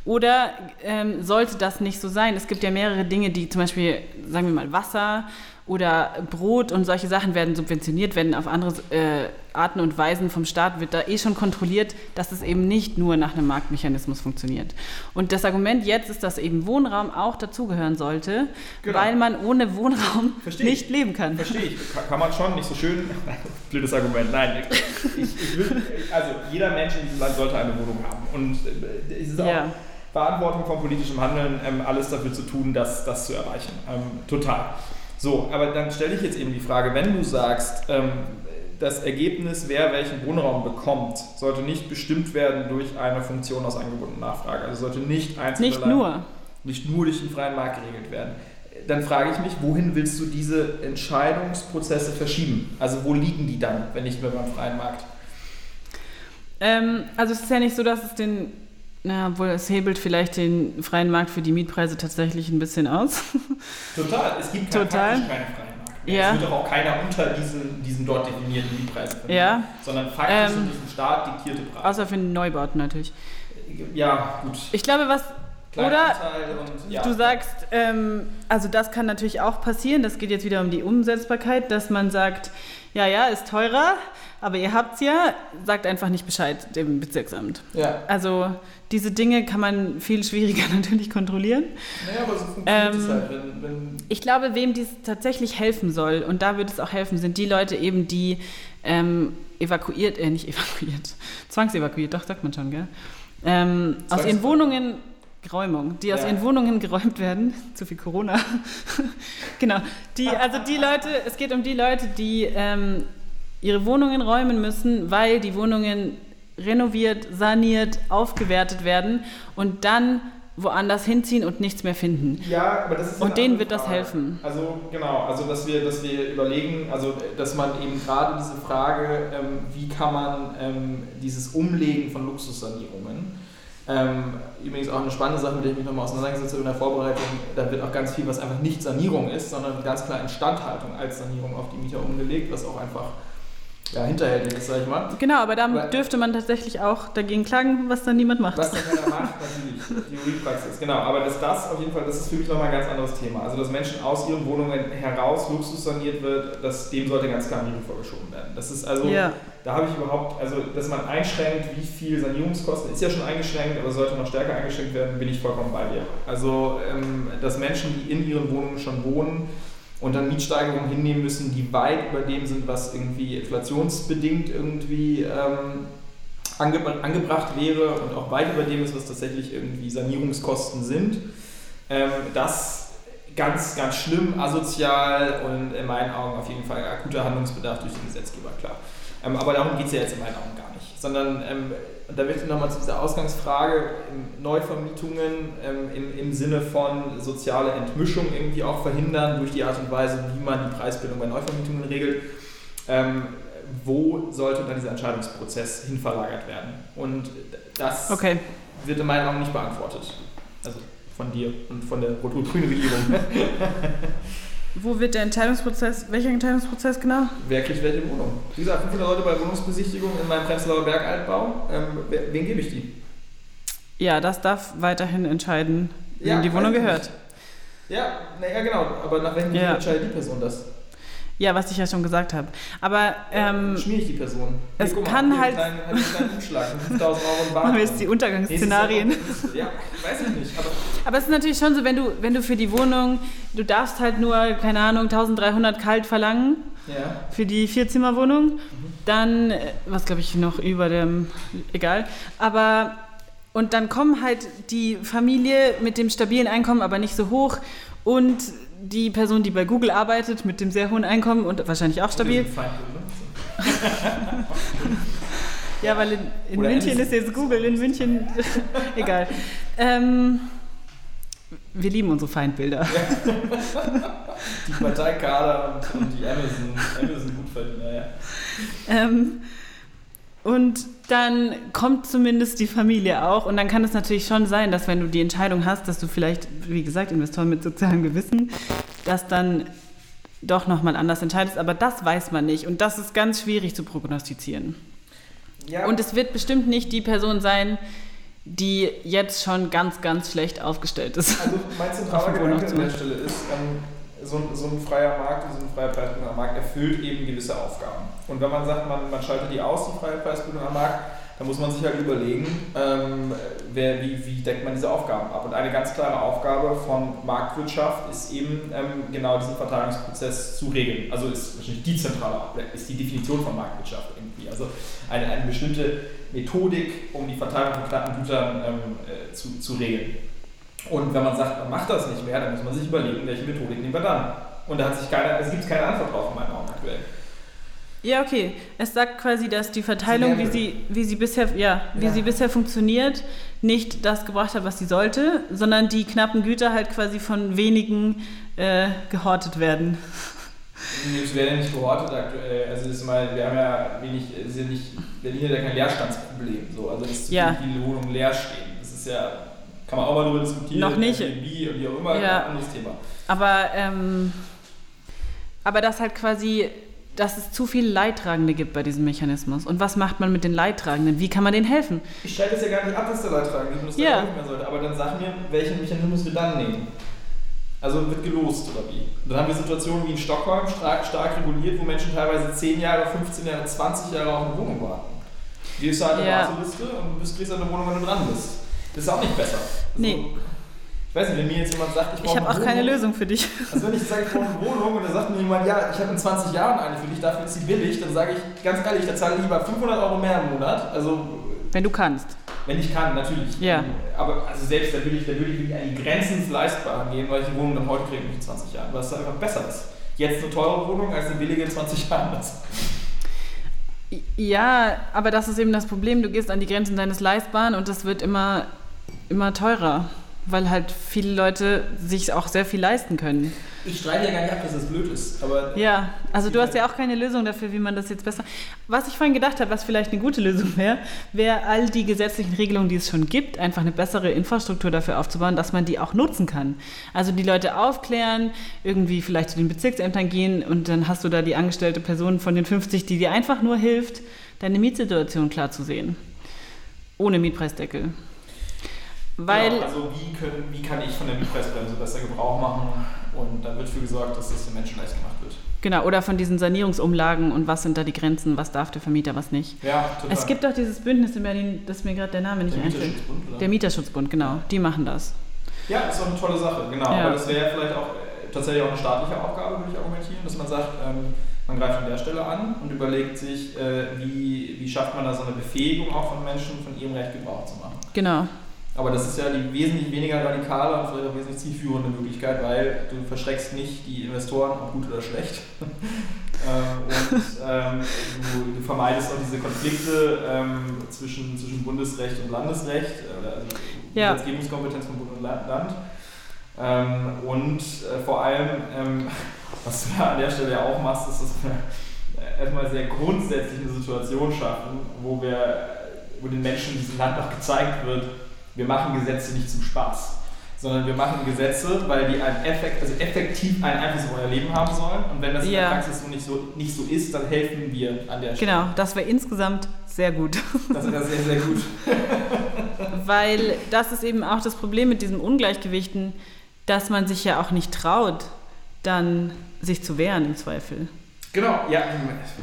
Oder ähm, sollte das nicht so sein? Es gibt ja mehrere Dinge, die zum Beispiel, sagen wir mal, Wasser oder Brot und solche Sachen werden subventioniert, werden auf andere äh, Arten und Weisen vom Staat, wird da eh schon kontrolliert, dass es eben nicht nur nach einem Marktmechanismus funktioniert. Und das Argument jetzt ist, dass eben Wohnraum auch dazugehören sollte, genau. weil man ohne Wohnraum nicht leben kann. Verstehe ich. Kann man schon, nicht so schön. Blödes Argument. Nein, ich, ich will, also jeder Mensch in diesem Land sollte eine Wohnung haben. Und äh, es ist auch ja. Verantwortung von politischem Handeln, ähm, alles dafür zu tun, das, das zu erreichen. Ähm, total. So, aber dann stelle ich jetzt eben die Frage, wenn du sagst, ähm, das Ergebnis, wer welchen Wohnraum bekommt, sollte nicht bestimmt werden durch eine Funktion aus Angebot und Nachfrage. Also sollte nicht einzeln nicht nur. nicht nur durch den freien Markt geregelt werden. Dann frage ich mich, wohin willst du diese Entscheidungsprozesse verschieben? Also wo liegen die dann, wenn nicht mehr beim freien Markt? Ähm, also es ist ja nicht so, dass es den na, obwohl es hebelt vielleicht den freien Markt für die Mietpreise tatsächlich ein bisschen aus. Total. Es gibt Total. keinen freien Markt. Mehr. Ja. Es wird auch auch keiner unter diesen, diesen dort definierten Mietpreisen verdienen. Ja. Sondern faktisch ähm, diesen Staat diktierte Preise. Außer für Neubauten natürlich. Ja, gut. Ich glaube, was. Oder und, ja. du sagst, ähm, also das kann natürlich auch passieren, das geht jetzt wieder um die Umsetzbarkeit, dass man sagt, ja, ja, ist teurer, aber ihr habt es ja, sagt einfach nicht Bescheid dem Bezirksamt. Ja. Also diese Dinge kann man viel schwieriger natürlich kontrollieren. Naja, aber so funktioniert ähm, es halt. Wenn, wenn ich glaube, wem dies tatsächlich helfen soll, und da würde es auch helfen, sind die Leute eben, die ähm, evakuiert, äh, nicht evakuiert, zwangsevakuiert, doch, sagt man schon, gell? Ähm, aus ihren Wohnungen Räumung, die aus ja. ihren Wohnungen geräumt werden. Zu viel Corona. genau. Die, also die Leute, es geht um die Leute, die ähm, ihre Wohnungen räumen müssen, weil die Wohnungen renoviert, saniert, aufgewertet werden und dann woanders hinziehen und nichts mehr finden. Ja, aber das ist und denen wird das helfen. Also genau, also dass wir, dass wir überlegen, also dass man eben gerade diese Frage, ähm, wie kann man ähm, dieses Umlegen von Luxussanierungen ähm, übrigens auch eine spannende Sache, mit der ich mich nochmal auseinandergesetzt habe in der Vorbereitung. Da wird auch ganz viel, was einfach nicht Sanierung ist, sondern ganz klar Instandhaltung als Sanierung auf die Mieter umgelegt, was auch einfach ja, hinterhältig ist, sag ich mal. Genau, aber da aber, dürfte man tatsächlich auch dagegen klagen, was dann niemand macht. Was dann keiner macht, natürlich. Theoriepraxis, genau. Aber dass das auf jeden Fall, das ist für mich nochmal ein ganz anderes Thema. Also, dass Menschen aus ihren Wohnungen heraus Luxus saniert wird, das, dem sollte ganz klar Riegel vorgeschoben werden. Das ist also, ja. da habe ich überhaupt, also, dass man einschränkt, wie viel Sanierungskosten, ist ja schon eingeschränkt, aber sollte noch stärker eingeschränkt werden, bin ich vollkommen bei dir. Also, ähm, dass Menschen, die in ihren Wohnungen schon wohnen, und dann Mietsteigerungen hinnehmen müssen, die weit über dem sind, was irgendwie inflationsbedingt irgendwie ähm, ange angebracht wäre und auch weit über dem ist, was tatsächlich irgendwie Sanierungskosten sind. Ähm, das ganz, ganz schlimm, asozial und in meinen Augen auf jeden Fall akuter Handlungsbedarf durch den Gesetzgeber, klar. Ähm, aber darum geht es ja jetzt in meinen Augen gar nicht, sondern ähm, da möchte ich nochmal zu dieser Ausgangsfrage, Neuvermietungen ähm, im, im Sinne von soziale Entmischung irgendwie auch verhindern durch die Art und Weise, wie man die Preisbildung bei Neuvermietungen regelt. Ähm, wo sollte dann dieser Entscheidungsprozess hin verlagert werden? Und das okay. wird in meinen Augen nicht beantwortet. Also von dir und von der rot-grünen Regierung. Wo wird der Entscheidungsprozess, welcher Entscheidungsprozess genau? Wer kriegt welche Wohnung? Wie gesagt, 500 Leute bei Wohnungsbesichtigung in meinem Prenzlauer Bergaltbau. Ähm, wen gebe ich die? Ja, das darf weiterhin entscheiden, wem ja, die Wohnung gehört. Ja, naja, genau. Aber nach welchem ja. entscheidet die Person das? Ja, was ich ja schon gesagt habe. Aber ähm, schmier ich die Person. Es hey, kann mal, halt. Einen kleinen, Umschlag, 5000 Euro Machen wir jetzt die Untergangsszenarien. Ja, weiß ich nicht. Aber, aber es ist natürlich schon so, wenn du, wenn du für die Wohnung, du darfst halt nur, keine Ahnung, 1300 kalt verlangen. Ja. Für die Vierzimmerwohnung. Mhm. Dann, äh, was glaube ich noch über dem, egal. Aber und dann kommen halt die Familie mit dem stabilen Einkommen, aber nicht so hoch und die Person, die bei Google arbeitet, mit dem sehr hohen Einkommen und wahrscheinlich auch stabil. ja, weil in, in München ist jetzt Google, in München, egal. Ähm, wir lieben unsere Feindbilder. die Parteikader und, und die Amazon, Amazon ja. Ähm, und dann kommt zumindest die Familie auch. Und dann kann es natürlich schon sein, dass wenn du die Entscheidung hast, dass du vielleicht, wie gesagt, Investoren mit sozialem Gewissen, dass dann doch nochmal anders entscheidest. Aber das weiß man nicht. Und das ist ganz schwierig zu prognostizieren. Ja. Und es wird bestimmt nicht die Person sein, die jetzt schon ganz, ganz schlecht aufgestellt ist. Also mein zentraler Gedanke an der Stelle ist, ähm, so, ein, so ein freier Markt, so ein freier Preisbildung am Markt erfüllt eben gewisse Aufgaben. Und wenn man sagt, man, man schaltet die aus, die freie Preisbildung am Markt, dann muss man sich halt überlegen, ähm, wer, wie, wie deckt man diese Aufgaben ab. Und eine ganz klare Aufgabe von Marktwirtschaft ist eben ähm, genau diesen Verteilungsprozess zu regeln. Also ist wahrscheinlich die zentrale, ist die Definition von Marktwirtschaft irgendwie. Also eine, eine bestimmte Methodik, um die Verteilung von knappen Gütern ähm, äh, zu, zu regeln. Und wenn man sagt, man macht das nicht mehr, dann muss man sich überlegen, welche Methodik nehmen wir dann. Und da hat sich keiner, es gibt keine Antwort drauf in meinen Augen aktuell. Ja, okay. Es sagt quasi, dass die Verteilung, wie sie, wie sie bisher, ja, wie ja. sie bisher funktioniert, nicht das gebracht hat, was sie sollte, sondern die knappen Güter halt quasi von wenigen äh, gehortet werden. Es werden nicht gehortet aktuell. Also ist mal, wir haben ja wenig, ist ja nicht, Berlin hat ja kein Leerstandsproblem. So. Also dass zu ja. viele Wohnungen leer stehen. Das ist ja, kann man auch mal darüber diskutieren. Noch nicht. Airbnb und wie auch immer, ja. ein anderes Thema. Aber, ähm, aber das halt quasi dass es zu viele Leidtragende gibt bei diesem Mechanismus. Und was macht man mit den Leidtragenden? Wie kann man denen helfen? Ich stelle es ja gar nicht ab, dass der Leidtragende ja. helfen sollte. Aber dann sag mir, welchen Mechanismus wir dann nehmen. Also wird gelost oder wie? Und dann haben wir Situationen wie in Stockholm, stark, stark reguliert, wo Menschen teilweise 10 Jahre, 15 Jahre, 20 Jahre auf eine Wohnung warten. Die ist halt eine ja. Warteliste und du kriegst eine Wohnung, wenn du dran bist. Das ist auch nicht besser. Also, nee. Ich weiß nicht, wenn mir jetzt jemand sagt, ich brauche Ich habe auch Wohnung, keine Lösung für dich. Also wenn ich sage, ich brauche eine Wohnung und dann sagt mir jemand, ja, ich habe in 20 Jahren eine für dich, dafür ist sie billig, dann sage ich ganz ehrlich, da zahle ich lieber 500 Euro mehr im Monat. Also wenn du kannst. Wenn ich kann, natürlich. Ja. Aber also selbst da würde ich, da würde ich wirklich an die Grenzen des Leistbaren gehen, weil ich die Wohnung dann heute kriege in 20 Jahren, weil es einfach besser ist. Jetzt eine teure Wohnung als eine billige in 20 Jahren ist. Ja, aber das ist eben das Problem. Du gehst an die Grenzen deines Leistbaren und das wird immer, immer teurer weil halt viele Leute sich auch sehr viel leisten können. Ich streite ja gar nicht ab, dass das blöd ist. Aber ja, also du hast ja auch keine Lösung dafür, wie man das jetzt besser. Was ich vorhin gedacht habe, was vielleicht eine gute Lösung wäre, wäre all die gesetzlichen Regelungen, die es schon gibt, einfach eine bessere Infrastruktur dafür aufzubauen, dass man die auch nutzen kann. Also die Leute aufklären, irgendwie vielleicht zu den Bezirksämtern gehen und dann hast du da die angestellte Person von den 50, die dir einfach nur hilft, deine Mietsituation klar zu sehen. Ohne Mietpreisdeckel. Weil genau, also wie, können, wie kann ich von der Mietpreisbremse besser Gebrauch machen und dann wird dafür gesorgt, dass das den Menschen leicht gemacht wird. Genau, oder von diesen Sanierungsumlagen und was sind da die Grenzen, was darf der Vermieter, was nicht. Ja, total. Es gibt auch dieses Bündnis in Berlin, das mir gerade der Name nicht der einfällt. Der Mieterschutzbund, genau, die machen das. Ja, ist auch eine tolle Sache, genau. Ja. Aber das wäre vielleicht auch äh, tatsächlich auch eine staatliche Aufgabe, würde ich argumentieren, dass man sagt, ähm, man greift an der Stelle an und überlegt sich, äh, wie, wie schafft man da so eine Befähigung auch von Menschen, von ihrem Recht Gebrauch zu machen. Genau. Aber das ist ja die wesentlich weniger radikale und vielleicht auch wesentlich zielführende Möglichkeit, weil du verschreckst nicht die Investoren, ob gut oder schlecht. Ähm, und ähm, du, du, vermeidest auch diese Konflikte ähm, zwischen, zwischen Bundesrecht und Landesrecht, also ja. Gesetzgebungskompetenz von Bund und Land. Ähm, und äh, vor allem, ähm, was du an der Stelle ja auch machst, ist, dass wir erstmal sehr grundsätzlich eine Situation schaffen, wo, wir, wo den Menschen in diesem Land noch gezeigt wird, wir machen Gesetze nicht zum Spaß, sondern wir machen Gesetze, weil die einen Effekt, also effektiv einen Einfluss auf euer Leben haben sollen. Und wenn das in ja. der Praxis so nicht, so nicht so ist, dann helfen wir an der Stelle. Genau, das wäre insgesamt sehr gut. Das wäre sehr, sehr gut. weil das ist eben auch das Problem mit diesen Ungleichgewichten, dass man sich ja auch nicht traut, dann sich zu wehren im Zweifel. Genau, ja,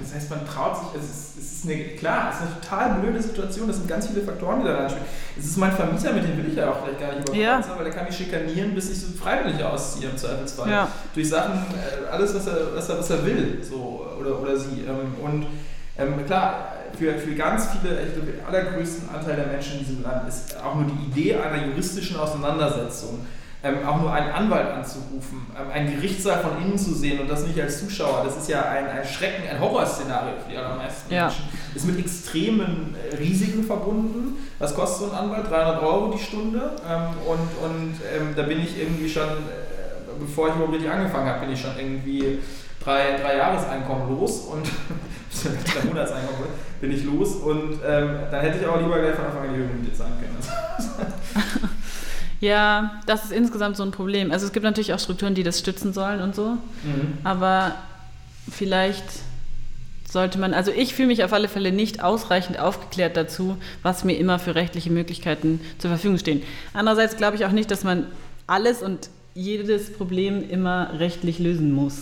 das heißt, man traut sich, es ist, es ist eine, klar, es ist eine total blöde Situation, das sind ganz viele Faktoren, die da reinspielen. Es ist mein Vermieter, mit dem will ich ja auch vielleicht gar nicht überfordert ja. sein, weil der kann mich schikanieren, bis ich so freiwillig ausziehe im Zweifelsfall. Ja. Durch Sachen, äh, alles, was er, was er, was er will, so, oder, oder sie. Ähm, und ähm, klar, für, für ganz viele, ich glaube, den allergrößten Anteil der Menschen in diesem Land ist auch nur die Idee einer juristischen Auseinandersetzung ähm, auch nur einen Anwalt anzurufen, ähm, einen Gerichtssaal von innen zu sehen und das nicht als Zuschauer, das ist ja ein, ein Schrecken, ein Horrorszenario für die allermeisten ja. Menschen. Ist mit extremen äh, Risiken verbunden. Was kostet so ein Anwalt? 300 Euro die Stunde. Ähm, und und ähm, da bin ich irgendwie schon, äh, bevor ich überhaupt richtig angefangen habe, bin ich schon irgendwie drei, drei Jahreseinkommen los und drei Monatseinkommen bin ich los und ähm, dann hätte ich aber lieber gleich von Anfang an die Höhe mit zahlen können. Ja, das ist insgesamt so ein Problem. Also es gibt natürlich auch Strukturen, die das stützen sollen und so. Mhm. Aber vielleicht sollte man, also ich fühle mich auf alle Fälle nicht ausreichend aufgeklärt dazu, was mir immer für rechtliche Möglichkeiten zur Verfügung stehen. Andererseits glaube ich auch nicht, dass man alles und jedes Problem immer rechtlich lösen muss.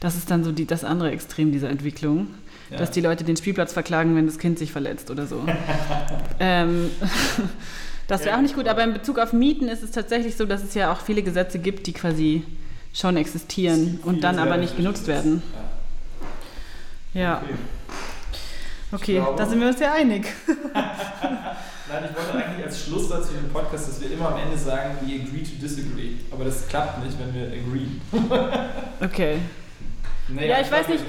Das ist dann so die, das andere Extrem dieser Entwicklung, ja. dass die Leute den Spielplatz verklagen, wenn das Kind sich verletzt oder so. ähm, das wäre auch nicht gut, aber in Bezug auf Mieten ist es tatsächlich so, dass es ja auch viele Gesetze gibt, die quasi schon existieren und dann aber nicht genutzt werden. Ja. Okay, glaube, da sind wir uns ja einig. Nein, ich wollte eigentlich als Schlusssatz für den Podcast, dass wir immer am Ende sagen, we agree to disagree. Aber das klappt nicht, wenn wir agree. okay. Naja, ja, ich, ich weiß nicht,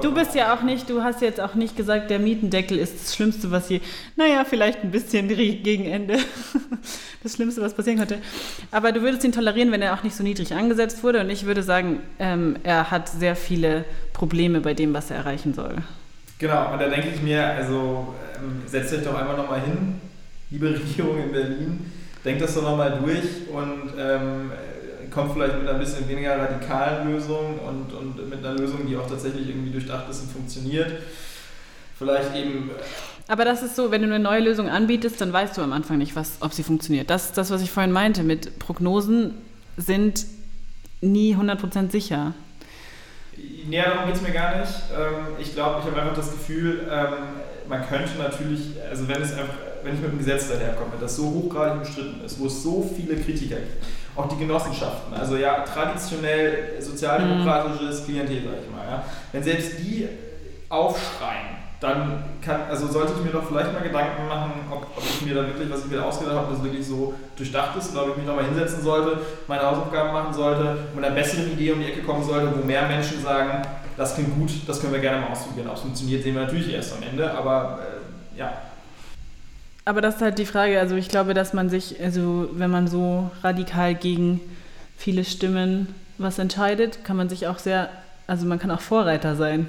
du bist ja auch nicht, du hast jetzt auch nicht gesagt, der Mietendeckel ist das Schlimmste, was je, naja, vielleicht ein bisschen gegen Ende, das Schlimmste, was passieren könnte. Aber du würdest ihn tolerieren, wenn er auch nicht so niedrig angesetzt wurde. Und ich würde sagen, ähm, er hat sehr viele Probleme bei dem, was er erreichen soll. Genau, und da denke ich mir, also ähm, setzt euch doch einfach nochmal hin, liebe Regierung in Berlin, denkt das doch nochmal durch und ähm, kommt vielleicht mit einer bisschen weniger radikalen Lösung und, und mit einer Lösung, die auch tatsächlich irgendwie durchdacht ist und funktioniert. Vielleicht eben. Aber das ist so, wenn du eine neue Lösung anbietest, dann weißt du am Anfang nicht, was, ob sie funktioniert. Das ist das, was ich vorhin meinte. Mit Prognosen sind nie 100% sicher. Nee, darum geht es mir gar nicht. Ähm, ich glaube, ich habe einfach das Gefühl, ähm, man könnte natürlich, also wenn es einfach, wenn ich mit einem Gesetz daherkomme, das so hochgradig umstritten ist, wo es so viele Kritiker gibt, auch die Genossenschaften, also ja, traditionell sozialdemokratisches Klientel, sag ich mal, ja, wenn selbst die aufschreien, dann kann, also sollte ich mir doch vielleicht mal Gedanken machen, ob, ob ich mir da wirklich, was ich mir ausgedacht habe, das wirklich so durchdacht ist oder ob ich mich nochmal hinsetzen sollte, meine Hausaufgaben machen sollte mit einer besseren Idee um die Ecke kommen sollte, wo mehr Menschen sagen, das klingt gut, das können wir gerne mal ausprobieren. Ob es funktioniert, sehen wir natürlich erst am Ende, aber äh, ja. Aber das ist halt die Frage, also ich glaube, dass man sich, also wenn man so radikal gegen viele Stimmen was entscheidet, kann man sich auch sehr, also man kann auch Vorreiter sein.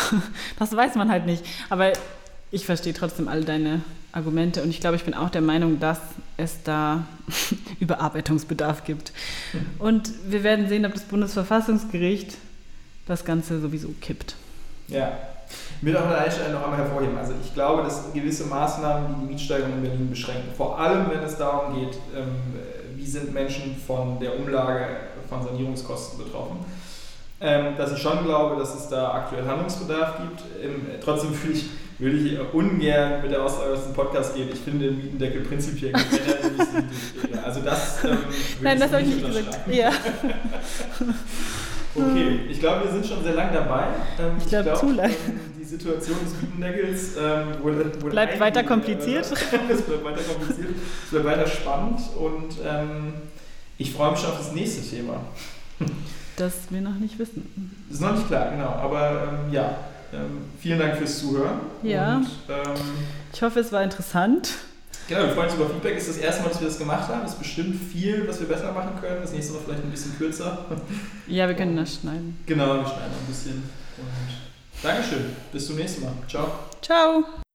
das weiß man halt nicht. Aber ich verstehe trotzdem all deine Argumente und ich glaube, ich bin auch der Meinung, dass es da Überarbeitungsbedarf gibt. Und wir werden sehen, ob das Bundesverfassungsgericht das Ganze sowieso kippt. Ja, ich will auch an der Stelle noch einmal hervorheben. Also ich glaube, dass gewisse Maßnahmen, die die Mietsteigerung in Berlin beschränken, vor allem wenn es darum geht, ähm, wie sind Menschen von der Umlage von Sanierungskosten betroffen, ähm, dass ich schon glaube, dass es da aktuell Handlungsbedarf gibt. Ähm, trotzdem würde ich, würde ich ungern mit der Aussage aus dem Podcast gehen, ich finde den Mietendeckel prinzipiell Also das ähm, Nein, das habe ich nicht gesagt. Ja. okay, ich glaube, wir sind schon sehr lang dabei. Ähm, ich glaube, glaub, zu lang. Ähm, die Situation des Mietendeckels ähm, wurde, wurde bleibt weiter kompliziert. es bleibt weiter kompliziert, es bleibt weiter spannend und ich freue mich schon auf das nächste Thema. Das wir noch nicht wissen. Das ist noch nicht klar, genau. Aber ähm, ja, ähm, vielen Dank fürs Zuhören. Ja. Und, ähm, ich hoffe, es war interessant. Genau, wir freuen uns über Feedback. Ist das erste Mal, dass wir das gemacht haben. Es ist bestimmt viel, was wir besser machen können. Das nächste Mal vielleicht ein bisschen kürzer. Ja, wir können das schneiden. Genau, wir schneiden ein bisschen. Und Dankeschön. Bis zum nächsten Mal. Ciao. Ciao.